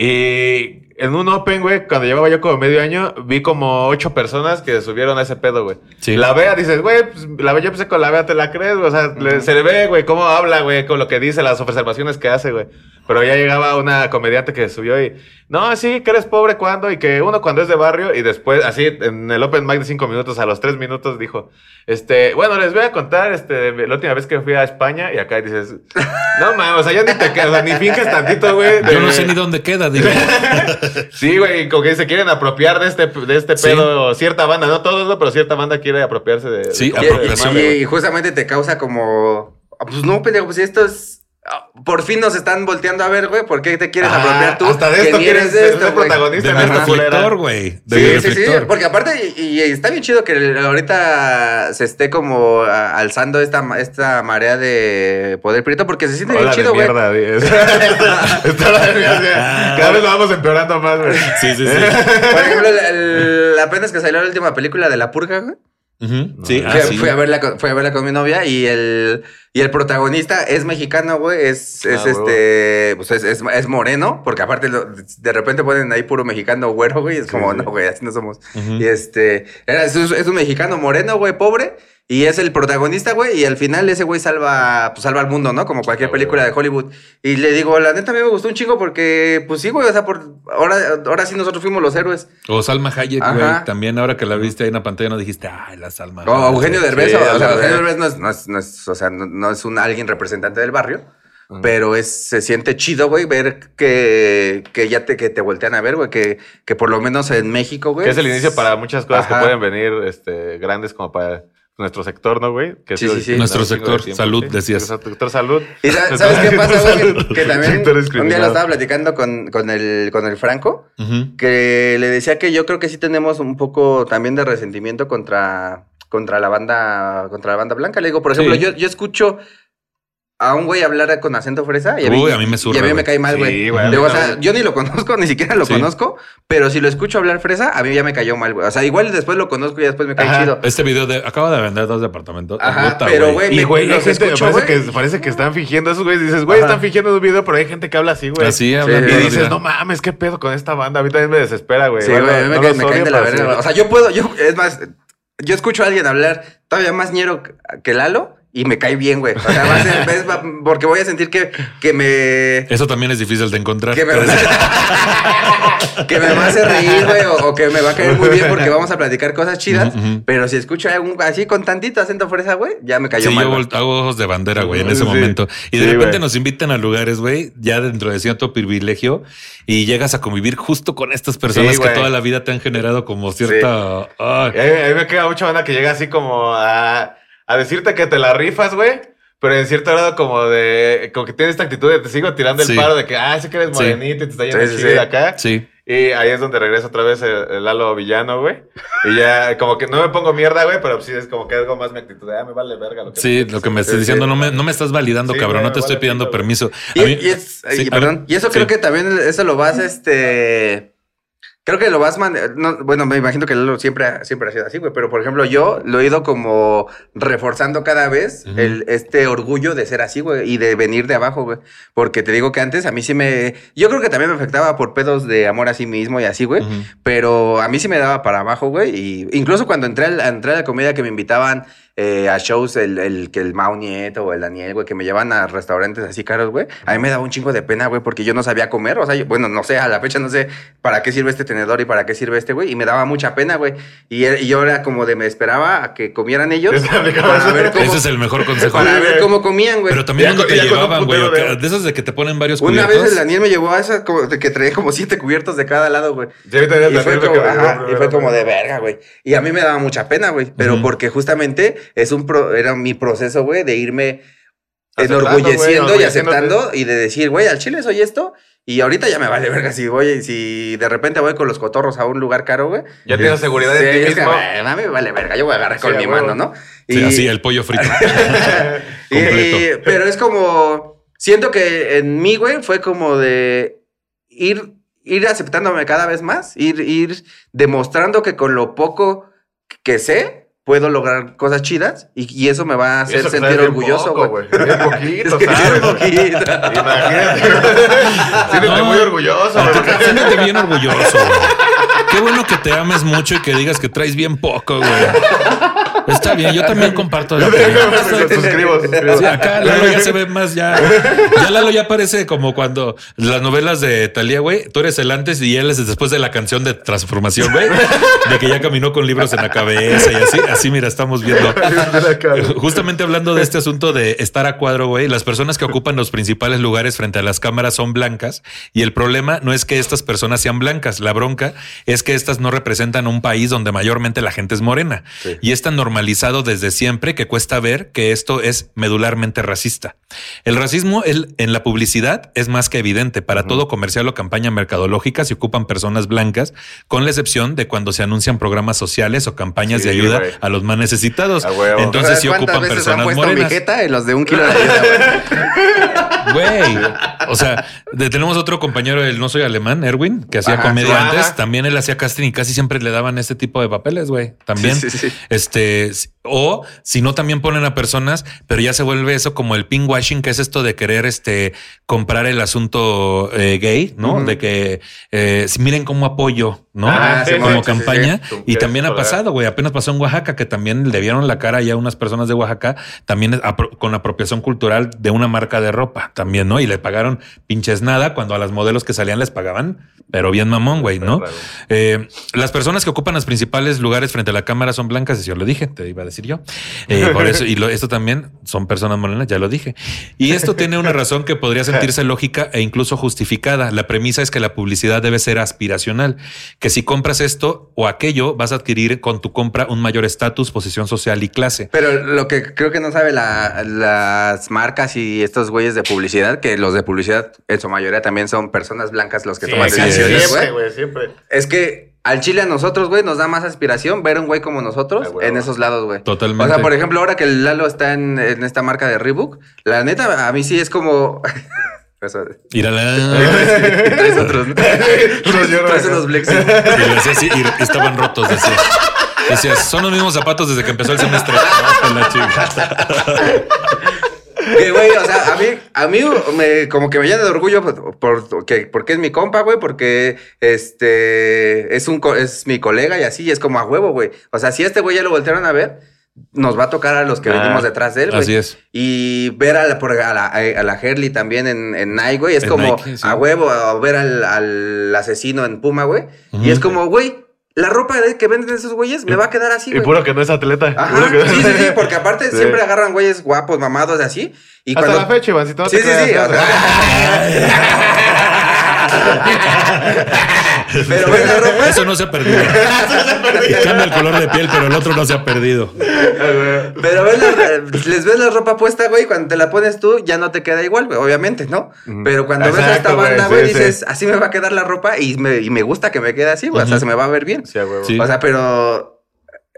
Y en un Open, güey, cuando llevaba yo como medio año, vi como ocho personas que subieron a ese pedo, güey. Sí. La vea, dices, güey, pues, la vea, yo empecé con la vea, te la crees, güey. O sea, le- se le ve, güey, cómo habla, güey, con lo que dice, las observaciones que hace, güey. Pero ya llegaba una comediante que subió y, no, sí, que eres pobre cuando, y que uno cuando es de barrio, y después, así, en el Open Mic de cinco minutos, a los tres minutos dijo, este, bueno, les voy a contar, este, la última vez que fui a España, y acá dices, no mames, o sea, ya ni te quedas, o sea, ni finges tantito, güey. Yo no sé ni dónde queda, *laughs* digo. Sí, güey, como que se quieren apropiar de este, de este Sí. pedo, cierta banda, no todos, ¿no? pero cierta banda quiere apropiarse de. Sí, de apropiación. mame, y- y justamente te causa como. ah, Pues no, pendejo, pues esto es. Ah, Por fin nos están volteando a ver, güey. ¿Por qué te quieres Ah, apropiar tú? hasta de esto quieres ser esto, güey? protagonista De reflector, güey. Sí, sí, sí. Porque aparte, y, y está bien chido que ahorita se esté como alzando esta, esta marea de poder prieto, porque se siente Hola bien chido, güey. mierda, diez. *laughs* Está la mierda. Cada vez lo vamos empeorando más, güey. Sí, sí, sí. *laughs* Por ejemplo, el- el- apenas que salió la última película de La Purga, güey. No, Fui, sí. fui a verla con, fui a verla con mi novia y el, y el protagonista es mexicano, güey. Es, es Ah, este. Pues es, es, es moreno, porque aparte lo- de repente ponen ahí puro mexicano güero, güey. Es como, sí. no, güey, así no somos. Y este. Era, es un mexicano moreno, güey, pobre. Y es el protagonista, güey. Y al final ese güey salva, pues salva al mundo, ¿no? Como cualquier Ah, película de. Hollywood. Y le digo, la neta a mí me gustó un chingo porque, pues sí, güey. O sea, por, ahora, ahora sí nosotros fuimos los héroes. O Salma Hayek, güey. También ahora que la viste ahí en la pantalla no dijiste, ay, la Salma. O Hayek". Eugenio Derbez, sí, o, o sea. Eugenio Derbez no es, no es, no es- o sea, no, no es un alguien representante del barrio, pero es, se siente chido, güey, ver que, que ya te, que te voltean a ver, güey, que, que por lo menos en México, güey. Que es el inicio para muchas cosas Ajá. que pueden venir este, grandes como para nuestro sector, ¿no, güey? Que Sí, sí, sí. Nuestro sector, tiempo, salud, sí. decías. Nuestro sector salud. ¿Y sa- sabes qué pasa, güey? Que también *laughs* un día lo estaba platicando con, con, el, con el Franco, que le decía que yo creo que sí tenemos un poco también de resentimiento contra, contra la banda, contra la banda blanca. Le digo, por ejemplo, Sí. yo, yo escucho a un güey hablar con acento fresa y a mí, Uy, a mí me surra, y a mí me cae mal, Sí, güey. o sea, yo ni lo *laughs* conozco, ni siquiera lo Sí. conozco, pero si lo escucho hablar fresa, a mí ya me cayó mal, güey. O sea, igual después lo conozco y después me cae Ajá. chido. Este video de acaba de vender dos departamentos. Ajá, Puta, pero, güey, Y, güey, los gente, escucho, parece, güey. que, parece que están fingiendo esos güeyes. Dices, güey, Ajá. están fingiendo un video, pero hay gente que habla así, güey. Así Sí, hablando. Y dices, no mames, ¿qué pedo con esta banda? A mí también me desespera, güey. Sí, güey, no me, caen de la verga. O sea, yo puedo, yo, es más, yo escucho a alguien hablar todavía más ñero que Lalo y me cae bien, güey. O sea, va a ser- es- va- porque voy a sentir que, que me... Eso también es difícil de encontrar. Que me, *laughs* que me va a hacer reír, güey, o, o que me va a caer muy bien porque vamos a platicar cosas chidas. Pero si escucho algún así con tantito acento fresa, güey, ya me cayó Sí, mal. yo vol- hago ojos de bandera, güey, en ese sí. momento. Y de Sí, repente nos invitan a lugares, güey, ya dentro de cierto privilegio, y llegas a convivir justo con estas personas Sí, que toda la vida te han generado como cierta. Y A mí, a mí me queda mucha banda que llega así como a, a decirte que te la rifas, güey. Pero en cierto grado como de... Como que tienes esta actitud de te sigo tirando Sí. el paro de que... Ah, sí que eres Sí. morenito y te está yendo Sí, chido acá. Sí. Y ahí es donde regresa otra vez el, el Lalo villano, güey. Y ya como que no me pongo mierda, güey. Pero sí es como que algo más mi actitud de... Ah, me vale verga lo que Sí, lo que me estás diciendo, no me, no me estás validando, cabrón, no te estoy pidiendo permiso. Y, A mí- y es, y perdón, eso creo que también eso lo vas, este, Creo que lo vas man- no, bueno, me imagino que Lalo siempre, siempre ha sido así, güey. Pero por ejemplo, yo lo he ido como reforzando cada vez el, este orgullo de ser así, güey, y de venir de abajo, güey. Porque te digo que antes a mí sí me. Yo creo que también me afectaba por pedos de amor a sí mismo y así, güey. Pero a mí sí me daba para abajo, güey. Y incluso cuando entré, entré a la comedia que me invitaban eh, a shows, el, el, que el Mau Nieto o el Daniel, güey, que me llevan a restaurantes así caros, güey. A mí me daba un chingo de pena, güey, porque yo no sabía comer. O sea, yo- bueno, no sé, a la fecha no sé para qué sirve este tenedor y para qué sirve este, güey. Y me daba mucha pena, güey. Y, er- y yo era como de me esperaba a que comieran ellos para ver cómo, Ese es el mejor *laughs* consejo. para ver cómo comían, güey. Pero también Ya cuando te llevaban, güey, de- de esos de que te ponen varios Una cubiertos. vez el Daniel me llevó a esa como de que traía como siete cubiertos de cada lado, güey. Ya Y fue, como, ajá, y fue como de verga, güey. Y a mí me daba mucha pena, güey. Pero porque justamente es un pro- era mi proceso, güey, de irme Aceptando, enorgulleciendo y aceptando y de decir, güey, al chile soy esto. Y ahorita ya me vale verga si voy, si de repente voy con los cotorros a un lugar caro, güey. Ya tienes seguridad Sí, en ti es que, mismo. güey, a mí me vale verga, yo voy a agarrar Sí, con mi huevo. mano, ¿no? Sí, así, el pollo frito. *laughs* *laughs* y- y- pero es como. Siento que en mí, güey, fue como de ir, ir aceptándome cada vez más, ir, ir demostrando que con lo poco que sé, puedo lograr cosas chidas y, y eso me va a hacer eso sentir orgulloso, güey. Bien poquito, *laughs* Es que ¿sabes? poquito. Imagínate. *laughs* Siéntete muy orgulloso, güey. *laughs* Siéntete bien orgulloso, güey. Qué bueno que te ames mucho y que digas que traes bien poco, güey. Está bien, yo también comparto la opinión. Suscribo, suscribo. Sí, acá Lalo ya se ve más ya. *laughs* Ya Lalo ya parece como cuando las novelas de Talía, güey, tú eres el antes y él es después de la canción de transformación, güey. De que ya caminó con libros en la cabeza y así. Así, mira, estamos viendo. *laughs* Justamente hablando de este asunto de estar a cuadro, güey, las personas que ocupan los principales lugares frente a las cámaras son blancas y el problema no es que estas personas sean blancas, la bronca es que estas no representan un país donde mayormente la gente es morena y es tan normalizado desde siempre que cuesta ver que esto es medularmente racista. El racismo el- en la publicidad es más que evidente para todo comercial o campaña mercadológica se ocupan personas blancas, con la excepción de cuando se anuncian programas sociales o campañas Sí, de ayuda a los más necesitados. Entonces sí ¿Cuántas ocupan veces han personas puesto mi morenas. jeta en los de un kilo de ayuda, güey? O sea, de- tenemos otro compañero del No Soy Alemán, Erwin, que hacía Ajá, comedia sí. antes. Ajá. También él hacía casting y casi siempre le daban este tipo de papeles, güey. También. Sí, sí, sí. O si no, también ponen a personas, pero ya se vuelve eso como el ping washing, que es esto de querer este comprar el asunto eh, gay, ¿no? De que eh, si miren cómo apoyo, ¿no? Ah, sí, como sí, campaña. sí. Y también ha pasado, güey. Apenas pasó en Oaxaca, que también le vieron la cara ya a unas personas de Oaxaca, también con apropiación cultural de una marca de ropa, también, ¿no? Y le pagaron pinches nada cuando a las modelos que salían les pagaban, pero bien mamón, güey, ¿no? Eh, las personas que ocupan los principales lugares frente a la cámara son blancas, y yo lo dije, te iba a decir yo. Eh, por eso, y lo- esto también son personas morenas, ya lo dije. Y esto tiene una razón que podría sentirse lógica e incluso justificada. La premisa es que la publicidad debe ser aspiracional, que si compras esto o aquello, vas a adquirir con tu compra un mayor estatus, posición social y clase. Pero lo que creo que no sabe la- las marcas y estos güeyes de publicidad, que los de publicidad en su mayoría también son personas blancas los que Sí, toman sí, decisiones, siempre, güey. güey, siempre. Es que al Chile a nosotros, güey, nos da más aspiración ver un güey como nosotros en esos lados, güey. Totalmente. O sea, por ejemplo, ahora que el Lalo está en, en esta marca de Reebok, la neta, a mí sí es como. *laughs* Eso, Írala. *laughs* traes otros. ¿no? *laughs* traes unos Blexi. Y así, y estaban rotos, decía. Decías, son los mismos zapatos desde que empezó el semestre. La chingada. Que, güey, o sea, a mí, a mí me, como que me llena de orgullo por, por- que- porque es mi compa, güey, porque este es un es mi colega y así, y es como a huevo, güey. O sea, si este güey ya lo voltearon a ver, nos va a tocar a los que Ah, venimos detrás de él, güey. Así es. Y ver a la, por- a la, a la Herley también en, en Nike, güey, es En como Nike, sí. a huevo, a ver al, al asesino en Puma, güey. Y es como, güey, la ropa que venden esos güeyes me va a quedar así, Y puro que no es atleta. Ajá, que- sí, sí, sí, porque aparte Sí. siempre agarran güeyes guapos, mamados, así. Y Hasta cuando... la fecha, Iván, si tú no Sí, te sí, sí. creas, o sea. *laughs* *laughs* Pero ves la ropa. Eso no se ha perdido. *laughs* Cambia el color de piel, pero el otro no se ha perdido. Pero ves la- les ves la ropa puesta, güey. Cuando te la pones tú, ya no te queda igual, güey, obviamente, ¿no? Pero cuando ves a esta güey, banda, sí, güey, sí. dices, así me va a quedar la ropa y me, y me gusta que me quede así, güey. O sea, se me va a ver bien. Sí. O sea, pero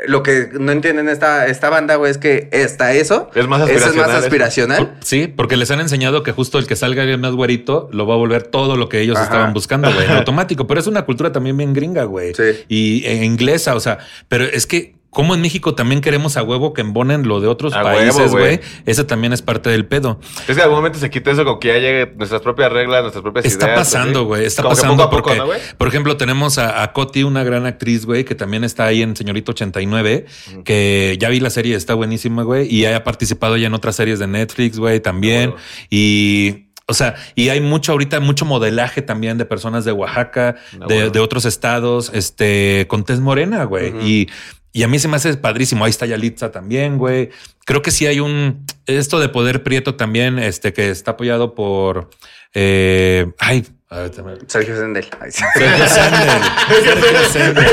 lo que no entienden esta, esta banda, güey, es que hasta eso Es más eso es aspiracional más aspiracional. Sí, porque les han enseñado que justo el que salga el más güerito lo va a volver todo lo que ellos Ajá. estaban buscando, güey, en *laughs* automático. Pero es una cultura también bien gringa, güey. Sí. Y e inglesa, o sea, pero es que como en México también queremos a huevo que embonen lo de otros A países, güey. Ese también es parte del pedo. Es que en algún momento se quita eso con que ya llegue nuestras propias reglas, nuestras propias Está ideas. pasando, así. güey. Está Como pasando porque, ¿no, por ejemplo, tenemos a, a Coti, una gran actriz, güey, que también está ahí en Señorito 89, que ya vi la serie, está buenísima, güey, y ha participado ya en otras series de Netflix, güey, también. Y, o sea, y hay mucho ahorita, mucho modelaje también de personas de Oaxaca, de, bueno. de otros estados, este, con tez morena, güey. Ujú. Y y a mí se me hace padrísimo. Ahí está Yalitza también, güey. Creo que sí hay un esto de poder prieto también, este que está apoyado por eh, ay, a ver, se me- Sergio Sendel. Ay, sí. *laughs* Sergio Sendel. Sergio Sendel.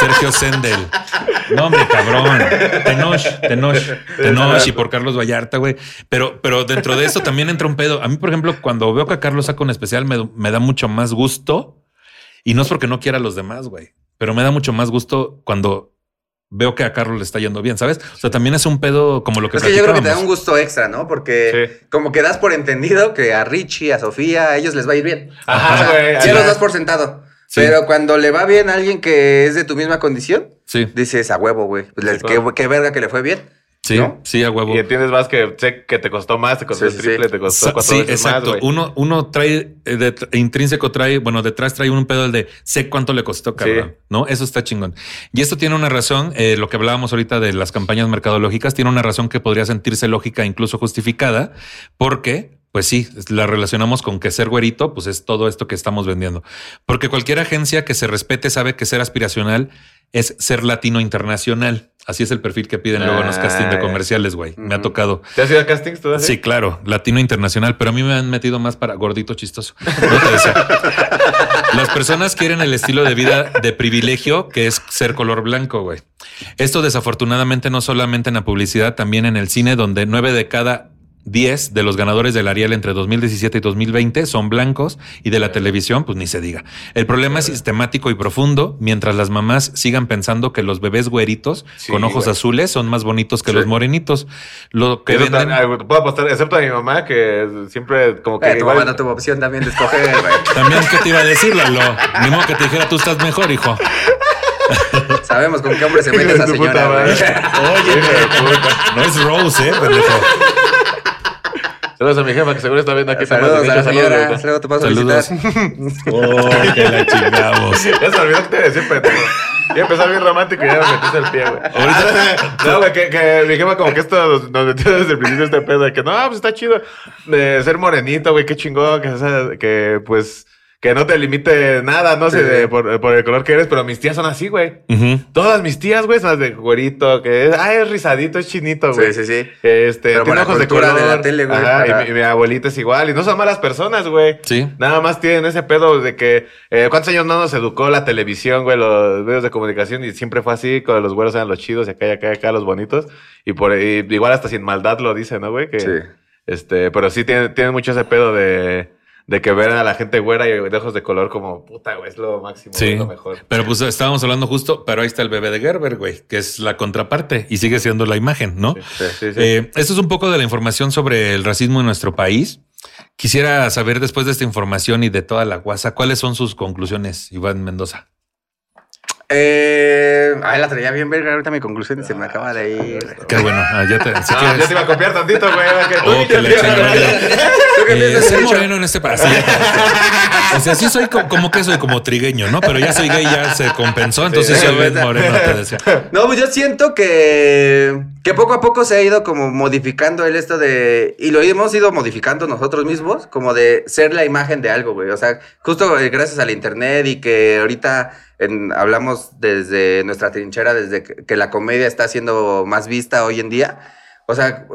Sergio Sendel. No, hombre, cabrón. Tenoch, Tenoch, Tenoch y por Carlos Vallarta, güey. Pero, pero dentro de eso también entra un pedo. A mí, por ejemplo, cuando veo que a Carlos saca un especial, me, me da mucho más gusto. Y no es porque no quiera a los demás, güey. Pero me da mucho más gusto cuando veo que a Carlos le está yendo bien, ¿sabes? O sea, también es un pedo como lo que Es que yo creo que te da un gusto extra, ¿no? Porque Sí. como que das por entendido que a Richie, a Sofía, a ellos les va a ir bien. Ajá, O sea, güey, sí ajá. los das por sentado. Sí. Pero cuando le va bien a alguien que es de tu misma condición, Sí, dices a huevo, güey. Pues qué verga que le fue bien. Sí, ¿no? sí, a huevo. Y entiendes más que sé que te costó más, te costó Sí, el triple, sí. te costó cuatro Sí, veces exacto. más, uno, uno trae eh, de- intrínseco, trae, bueno, detrás trae un pedo el de sé cuánto le costó, cabrón. ¿No? Eso está chingón. Y esto tiene una razón, eh, lo que hablábamos ahorita de las campañas mercadológicas, tiene una razón que podría sentirse lógica, incluso justificada, porque. Pues sí, la relacionamos con que ser güerito, pues es todo esto que estamos vendiendo. Porque cualquier agencia que se respete sabe que ser aspiracional es ser latino internacional. Así es el perfil que piden luego en los casting de Ah, comerciales, güey. Me ha tocado. ¿Te has ido a castings tú así? Sí, claro, latino internacional, pero a mí me han metido más para gordito chistoso. No te decía. *laughs* Las personas quieren el estilo de vida de privilegio que es ser color blanco, güey. Esto desafortunadamente no solamente en la publicidad, también en el cine, donde nueve de cada 10 de los ganadores del Ariel entre 2017 y 2020 son blancos y de la televisión, pues ni se diga. El problema es sistemático y profundo, mientras las mamás sigan pensando que los bebés güeritos Sí, con ojos güey. azules son más bonitos que Sí. los morenitos. Lo que venden... puedo apostar, excepto a mi mamá, que siempre como que Eh, tu igual- mamá no tuvo opción también de escoger, *laughs* güey. También que te iba a decir, Lalo. Ni modo que te dijera tú estás mejor, hijo. Sabemos con qué hombre se *laughs* mete esa señora. Oye, no es Rose, eh, pendejo. Saludos a mi jefa, que seguro está viendo aquí. Saludos a la señora. Saludos, Luego te paso a Saludos. visitar. Oh, que la chingamos. *laughs* Ya se olvidó que te iba a decir, pendejo. Ya empezó bien romántico y ya me metiste el pie, güey. Ahorita- *laughs* No, güey, que, que mi jefa como que esto nos, nos metió desde el principio este pedo de que no, pues está chido de ser morenito, güey, qué chingón, que pues que no te limite nada, no sé, de- por, por el color que eres, pero mis tías son así, güey. Todas mis tías, güey, son las de güerito, que es, ah, es rizadito, es chinito, güey. Sí, sí, sí. Este, Pero tiene ojos de color. de la tele, güey. Ajá, y mi, mi abuelita es igual. Y no son malas personas, güey. Sí. Nada más tienen ese pedo de que eh, cuántos años no nos educó la televisión, güey, los medios de comunicación y siempre fue así, con los güeros eran los chidos y acá y acá y acá los bonitos. Y por y igual hasta sin maldad lo dice, ¿no, güey? Que, Sí. Este, pero sí tienen, tienen mucho ese pedo de, de que ven a la gente güera y de ojos de color como puta, güey, es lo máximo, Sí. es lo mejor. Pero pues estábamos hablando justo, pero ahí está el bebé de Gerber, güey, que es la contraparte y sigue siendo la imagen, ¿no? Sí, sí, sí. Eh, esto es un poco de la información sobre el racismo en nuestro país. Quisiera saber después de esta información y de toda la guasa, ¿cuáles son sus conclusiones, Iván Mendoza? Eh, ay, la traía bien verga. Ahorita mi conclusión y se me acaba de ir. Qué bueno, ah, ya te, si Ah, quieres- ya te iba a copiar tantito, güey. que tú Oh, ni que te la fijas, chingada. güey. ¿Tú qué Eh, ser Chucho? moreno en este país. O sea, sí soy co- como que soy como trigueño, ¿no? Pero ya soy gay, ya se compensó, entonces Sí, soy *laughs* moreno, te decía. No, pues yo siento que, que poco a poco se ha ido como modificando el esto de... Y lo hemos ido modificando nosotros mismos, como de ser la imagen de algo, güey. O sea, justo eh, gracias al internet y que ahorita en- hablamos desde nuestra trinchera, desde que, que la comedia está siendo más vista hoy en día. O sea,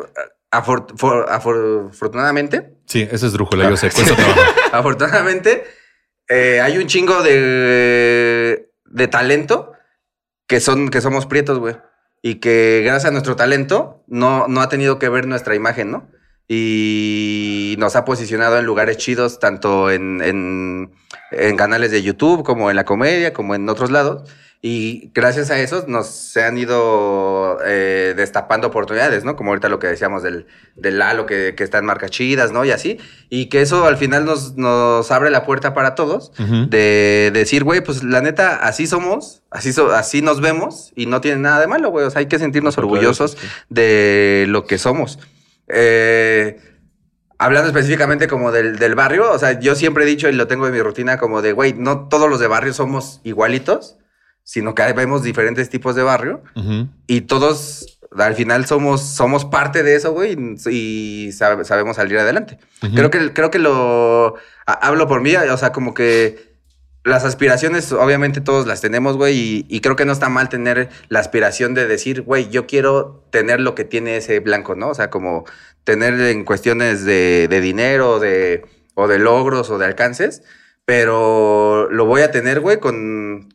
afor- for- afor- afortunadamente, Sí, ese es drújula, yo sé, cuesta *laughs* trabajo. afortunadamente, eh, hay un chingo de, de talento que, son, que somos prietos, güey. Y que gracias a nuestro talento no, no ha tenido que ver nuestra imagen, ¿no? Y nos ha posicionado en lugares chidos, tanto en, en, en canales de YouTube como en la comedia, como en otros lados. Y gracias a eso nos se han ido eh, destapando oportunidades, ¿no? Como ahorita lo que decíamos del, del Lalo, que, que está en marcas chidas, ¿no? Y así. Y que eso al final nos, nos abre la puerta para todos de decir, güey, pues la neta, así somos, así, so- así nos vemos y no tiene nada de malo, güey. O sea, hay que sentirnos orgullosos de lo que somos. Eh, hablando específicamente como del, del barrio, o sea, yo siempre he dicho y lo tengo en mi rutina como de, güey, no todos los de barrio somos igualitos, sino que vemos diferentes tipos de barrio Ujú. y todos al final somos, somos parte de eso, güey, y sab- sabemos salir adelante. Ujú. Creo que, creo que lo ha- hablo por mí, o sea, como que las aspiraciones, obviamente todos las tenemos, güey, y, y creo que no está mal tener la aspiración de decir, güey, yo quiero tener lo que tiene ese blanco, ¿no? O sea, como tener en cuestiones de, de dinero, de, o de logros o de alcances, pero lo voy a tener, güey, con,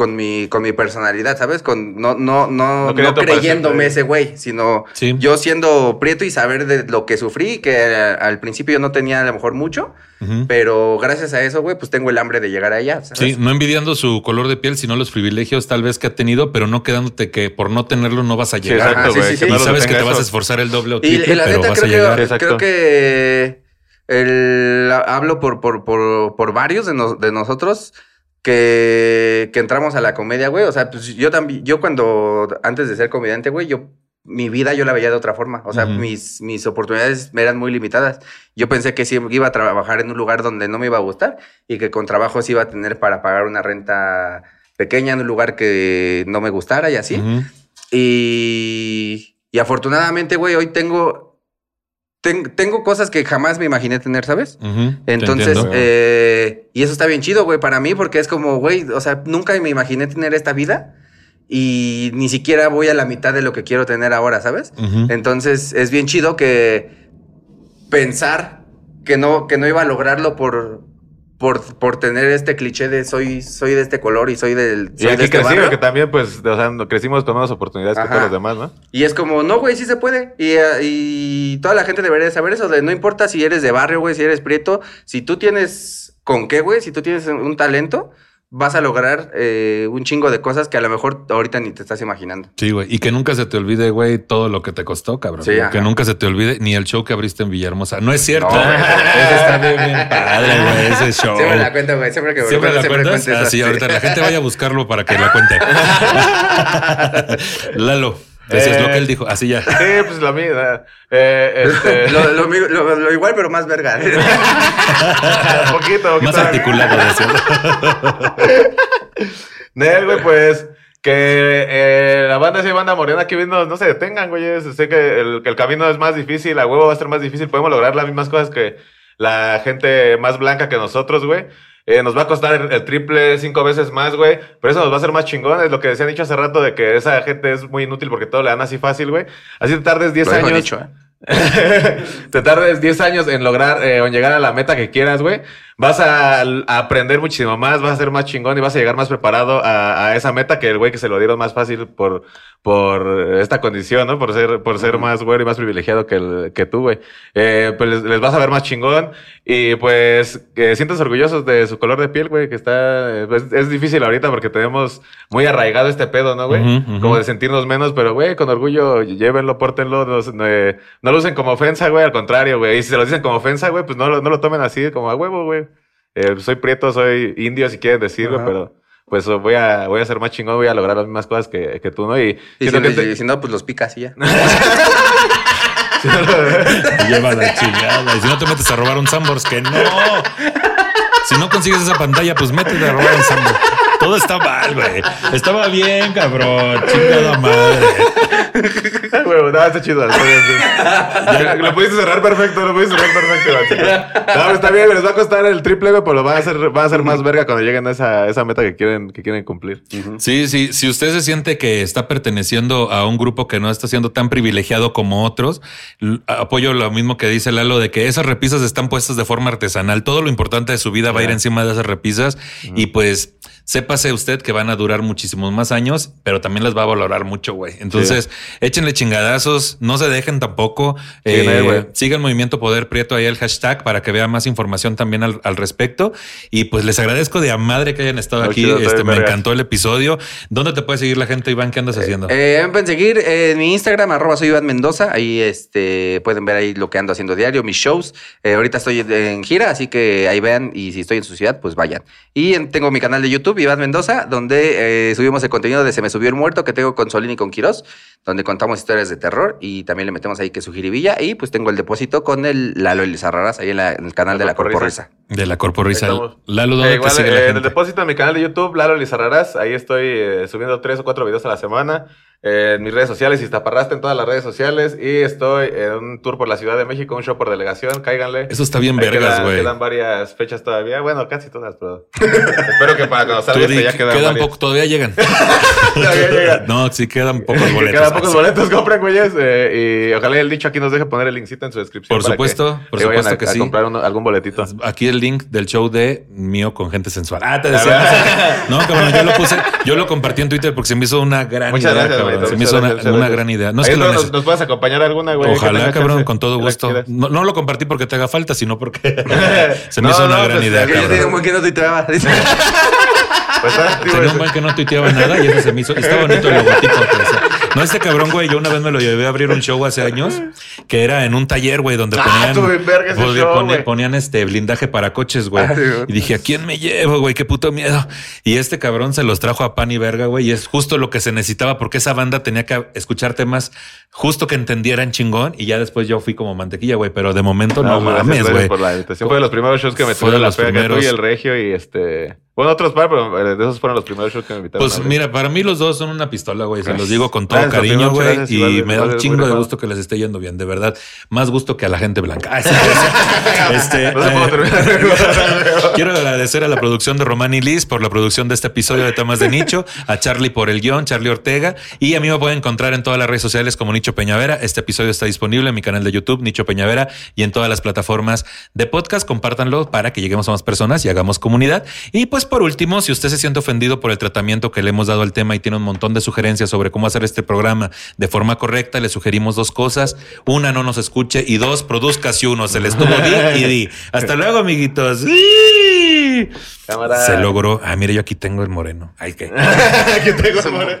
con, mi, con mi personalidad, ¿sabes? Con, no, no, no, No creyéndome ese güey, sino Sí. yo siendo prieto y saber de lo que sufrí, que al principio yo no tenía a lo mejor mucho, pero gracias a eso, güey, pues tengo el hambre de llegar allá. ¿sabes? Sí, no envidiando su color de piel, sino los privilegios tal vez que ha tenido, pero no quedándote que por no tenerlo no vas a llegar. exacto, exacto, sí, güey. sí, sí. no sabes que te vas a esforzar el doble o Y, triple, y la pero neta, vas a creo llegar. que, creo que el, hablo por, por, por, por varios de nosotros que, que entramos a la comedia, güey. O sea, pues yo también, yo cuando, antes de ser comediante, güey, yo, mi vida yo la veía de otra forma. O sea, mis, mis oportunidades eran muy limitadas. Yo pensé que sí iba a trabajar en un lugar donde no me iba a gustar y que con trabajo sí iba a tener para pagar una renta pequeña en un lugar que no me gustara y así. Y, y afortunadamente, güey, hoy tengo, ten- tengo cosas que jamás me imaginé tener, ¿sabes? Entonces, eh, y eso está bien chido, güey, para mí, porque es como, güey, o sea, nunca me imaginé tener esta vida y ni siquiera voy a la mitad de lo que quiero tener ahora, ¿sabes? Entonces, es bien chido que pensar que no, que no iba a lograrlo por, por, por tener este cliché de soy, soy de este color y soy del. Y soy de aquí este crecí, barrio. que también, pues, o sea, crecimos con menos oportunidades que todos los demás, ¿no? Y es como, no, güey, sí se puede. Y, y toda la gente debería de saber eso, de no importa si eres de barrio, güey, si eres prieto, si tú tienes con qué, güey, si tú tienes un talento, vas a lograr eh, un chingo de cosas que a lo mejor ahorita ni te estás imaginando. Sí, güey. Y que nunca se te olvide, güey, todo lo que te costó, cabrón. Sí, que nunca se te olvide ni el show que abriste en Villahermosa. No es cierto. No, ese está bien, bien padre, güey, ese *laughs* show. Siempre la cuento, güey, siempre que ¿Siempre la recuerdo, cuentas? Ah, sí. ahorita la gente vaya a buscarlo para que la cuente. *laughs* Lalo, decías Eh, lo que él dijo. Así ya. Sí, pues la mía. Eh, *laughs* este, lo, lo, lo- lo igual, pero más verga. *laughs* poquito, poquito. Más articulado, decías. *laughs* Nel, güey, pues que eh, la banda sí, banda morena aquí viendo, no se detengan, güey. Sé que el, que el camino es más difícil, a huevo va a ser más difícil. Podemos lograr las mismas cosas que la gente más blanca que nosotros, güey. Eh, nos va a costar el, triple, cinco veces más, güey. Pero eso nos va a hacer más chingón. Es lo que decían dicho hace rato de que esa gente es muy inútil porque todo le dan así fácil, güey. Así te tardes 10 Lo dejo años. dicho, ¿eh? *laughs* te tardes 10 años en lograr eh, o en llegar a la meta que quieras, güey. Vas a, a aprender muchísimo más, vas a ser más chingón y vas a llegar más preparado a, a esa meta que el güey que se lo dieron más fácil por, por esta condición, ¿no? Por ser, por ser más güey y más privilegiado que, el, que tú, güey. Eh, pues les, les vas a ver más chingón y pues que sientas orgullosos de su color de piel, güey, que está... pues, es difícil ahorita porque tenemos muy arraigado este pedo, ¿no, güey? Como de sentirnos menos, pero, güey, con orgullo, llévenlo, pórtenlo, no, no, eh, no lo usen como ofensa, güey, al contrario, güey. Y si se lo dicen como ofensa, güey, pues no, lo- no lo tomen así, como a huevo, güey. Eh, soy prieto, soy indio, si quieren decir, güey, Ajá. pero pues voy a, voy a ser más chingón, voy a lograr las mismas cosas que, que tú, ¿no? Y, Y siento si, que este- y si no, pues los picas y ya. *laughs* Te lleva la chingada. Y si no te metes a robar un Sambors, que no. Si no consigues esa pantalla, pues métete a robar un Sambors. Todo está mal, güey. Estaba bien, cabrón. Chingada madre. *laughs* Güey, no, está chido. está bien, sí. lo pudiste cerrar perfecto, lo pudiste cerrar perfecto. No, está bien, les va a costar el triple, güey, pero lo van a hacer, van a ser más verga cuando lleguen a esa, esa meta que quieren, que quieren cumplir. Sí, sí. Si usted se siente que está perteneciendo a un grupo que no está siendo tan privilegiado como otros, apoyo lo mismo que dice Lalo de que esas repisas están puestas de forma artesanal. Todo lo importante de su vida va a ir encima de esas repisas y pues sepa sépase usted que van a durar muchísimos más años, pero también las va a valorar mucho, güey. Entonces, échenle chingadazos, no se dejen tampoco. Güey. sigan Movimiento Poder Prieto ahí el hashtag para que vea más información también al, al respecto. Y pues les agradezco de a madre que hayan estado No, aquí. chido, Este, me encantó el episodio. ¿Dónde te puede seguir la gente, Iván? ¿Qué andas haciendo? Eh, me pueden seguir en mi Instagram, arroba soy Iván Mendoza. Ahí este, pueden ver ahí lo que ando haciendo diario, mis shows. Eh, ahorita estoy en gira, así que ahí vean. Y si estoy en su ciudad, pues vayan. Y en- tengo mi canal de YouTube, Iván Mendoza, donde eh, subimos el contenido de Se me subió el muerto que tengo con Solín y con Quirós, donde contamos historias de terror. Y también le metemos ahí que su jiribilla. Y pues tengo el depósito con el Lalo y les Raras ahí en, la- en el canal La de la Corporrisa. Corporrisa. de la estamos. Lalo, Eh, ¿dónde igual, te sigue eh, la en el gente? depósito de mi canal de YouTube, Lalo Lizarrarás. Ahí estoy eh, subiendo tres o cuatro videos a la semana. Eh, en mis redes sociales, Iztaparrasta en todas las redes sociales. Y estoy en un tour por la Ciudad de México, un show por delegación. Cáiganle. Eso está bien Ahí vergas, güey. Quedan varias fechas todavía. Bueno, casi todas, pero. *laughs* Espero que para cuando salga este ya quedan quedan varias. todavía llegan. *laughs* Todavía llegan. no, sí quedan *laughs* pocos boletos. quedan pocos boletos, compren, güeyes. eh, y ojalá el dicho aquí nos deje poner el linkcito en su descripción. Por para supuesto, que, por supuesto a, que a sí. comprar uno- algún boletito. Aquí el link del show de mío con gente sensual. Ah, te decía. no, cabrón, yo lo puse, yo lo compartí en Twitter porque se me hizo una gran Muchas idea. gracias, Se me hizo una, una gran idea. No es que lo nos, nos puedas acompañar alguna, güey. Ojalá, cabrón, chance, con todo gusto. No, no lo compartí porque te haga falta, sino porque *laughs* se me No, hizo una gran pues, idea, yo tenía un buen que no tuiteaba. *laughs* Pues, ah, Tenía un buen que no tuiteaba nada y ese se me hizo. Está bonito el logotipo. No, este cabrón, güey, yo una vez me lo llevé a abrir un show hace años que era en un taller, güey, donde Ah, ponían. show, ponían este blindaje para coches, güey. Ah, sí, y dije, ¿a quién me llevo, güey? Qué puto miedo. Y este cabrón se los trajo a pan y verga, güey. Y es justo lo que se necesitaba porque esa banda tenía que escuchar temas justo que entendieran chingón. Y ya después yo fui como mantequilla, güey. Pero de momento no, pues, gracias, mames, güey. por la invitación. Fue de los primeros shows que me Fue de tuvieron la los pega. Y el Regio y este... Bueno, otros par, pero eh, de esos fueron los primeros shows que me invitaron. Pues mira, para mí los dos son una pistola, güey. Se los digo con todo Gracias, cariño, güey. Y igual, me da un chingo de gusto que les esté yendo bien, de verdad. Más gusto que a la gente blanca. Ah, *laughs* sí, *laughs* este, No eh. *laughs* Quiero agradecer a la producción de Román y Liz por la producción de este episodio de Temas de Nicho, a Charlie por el guion, Charlie Ortega, y a mí me pueden encontrar en todas las redes sociales como Nicho Peñavera. Este episodio está disponible en mi canal de YouTube, Nicho Peñavera, y en todas las plataformas de podcast. Compártanlo para que lleguemos a más personas y hagamos comunidad. Y pues por último, si usted se siente ofendido por el tratamiento que le hemos dado al tema y tiene un montón de sugerencias sobre cómo hacer este programa de forma correcta, le sugerimos dos cosas. Una, no nos escuche y dos, produzca si uno. Se les tuvo di y di. Hasta luego, amiguitos. ¡Sí! Cámara. Se logró. Ah, mire, yo aquí tengo el moreno. Ay, *laughs* *laughs* que. Tengo Eso, amor.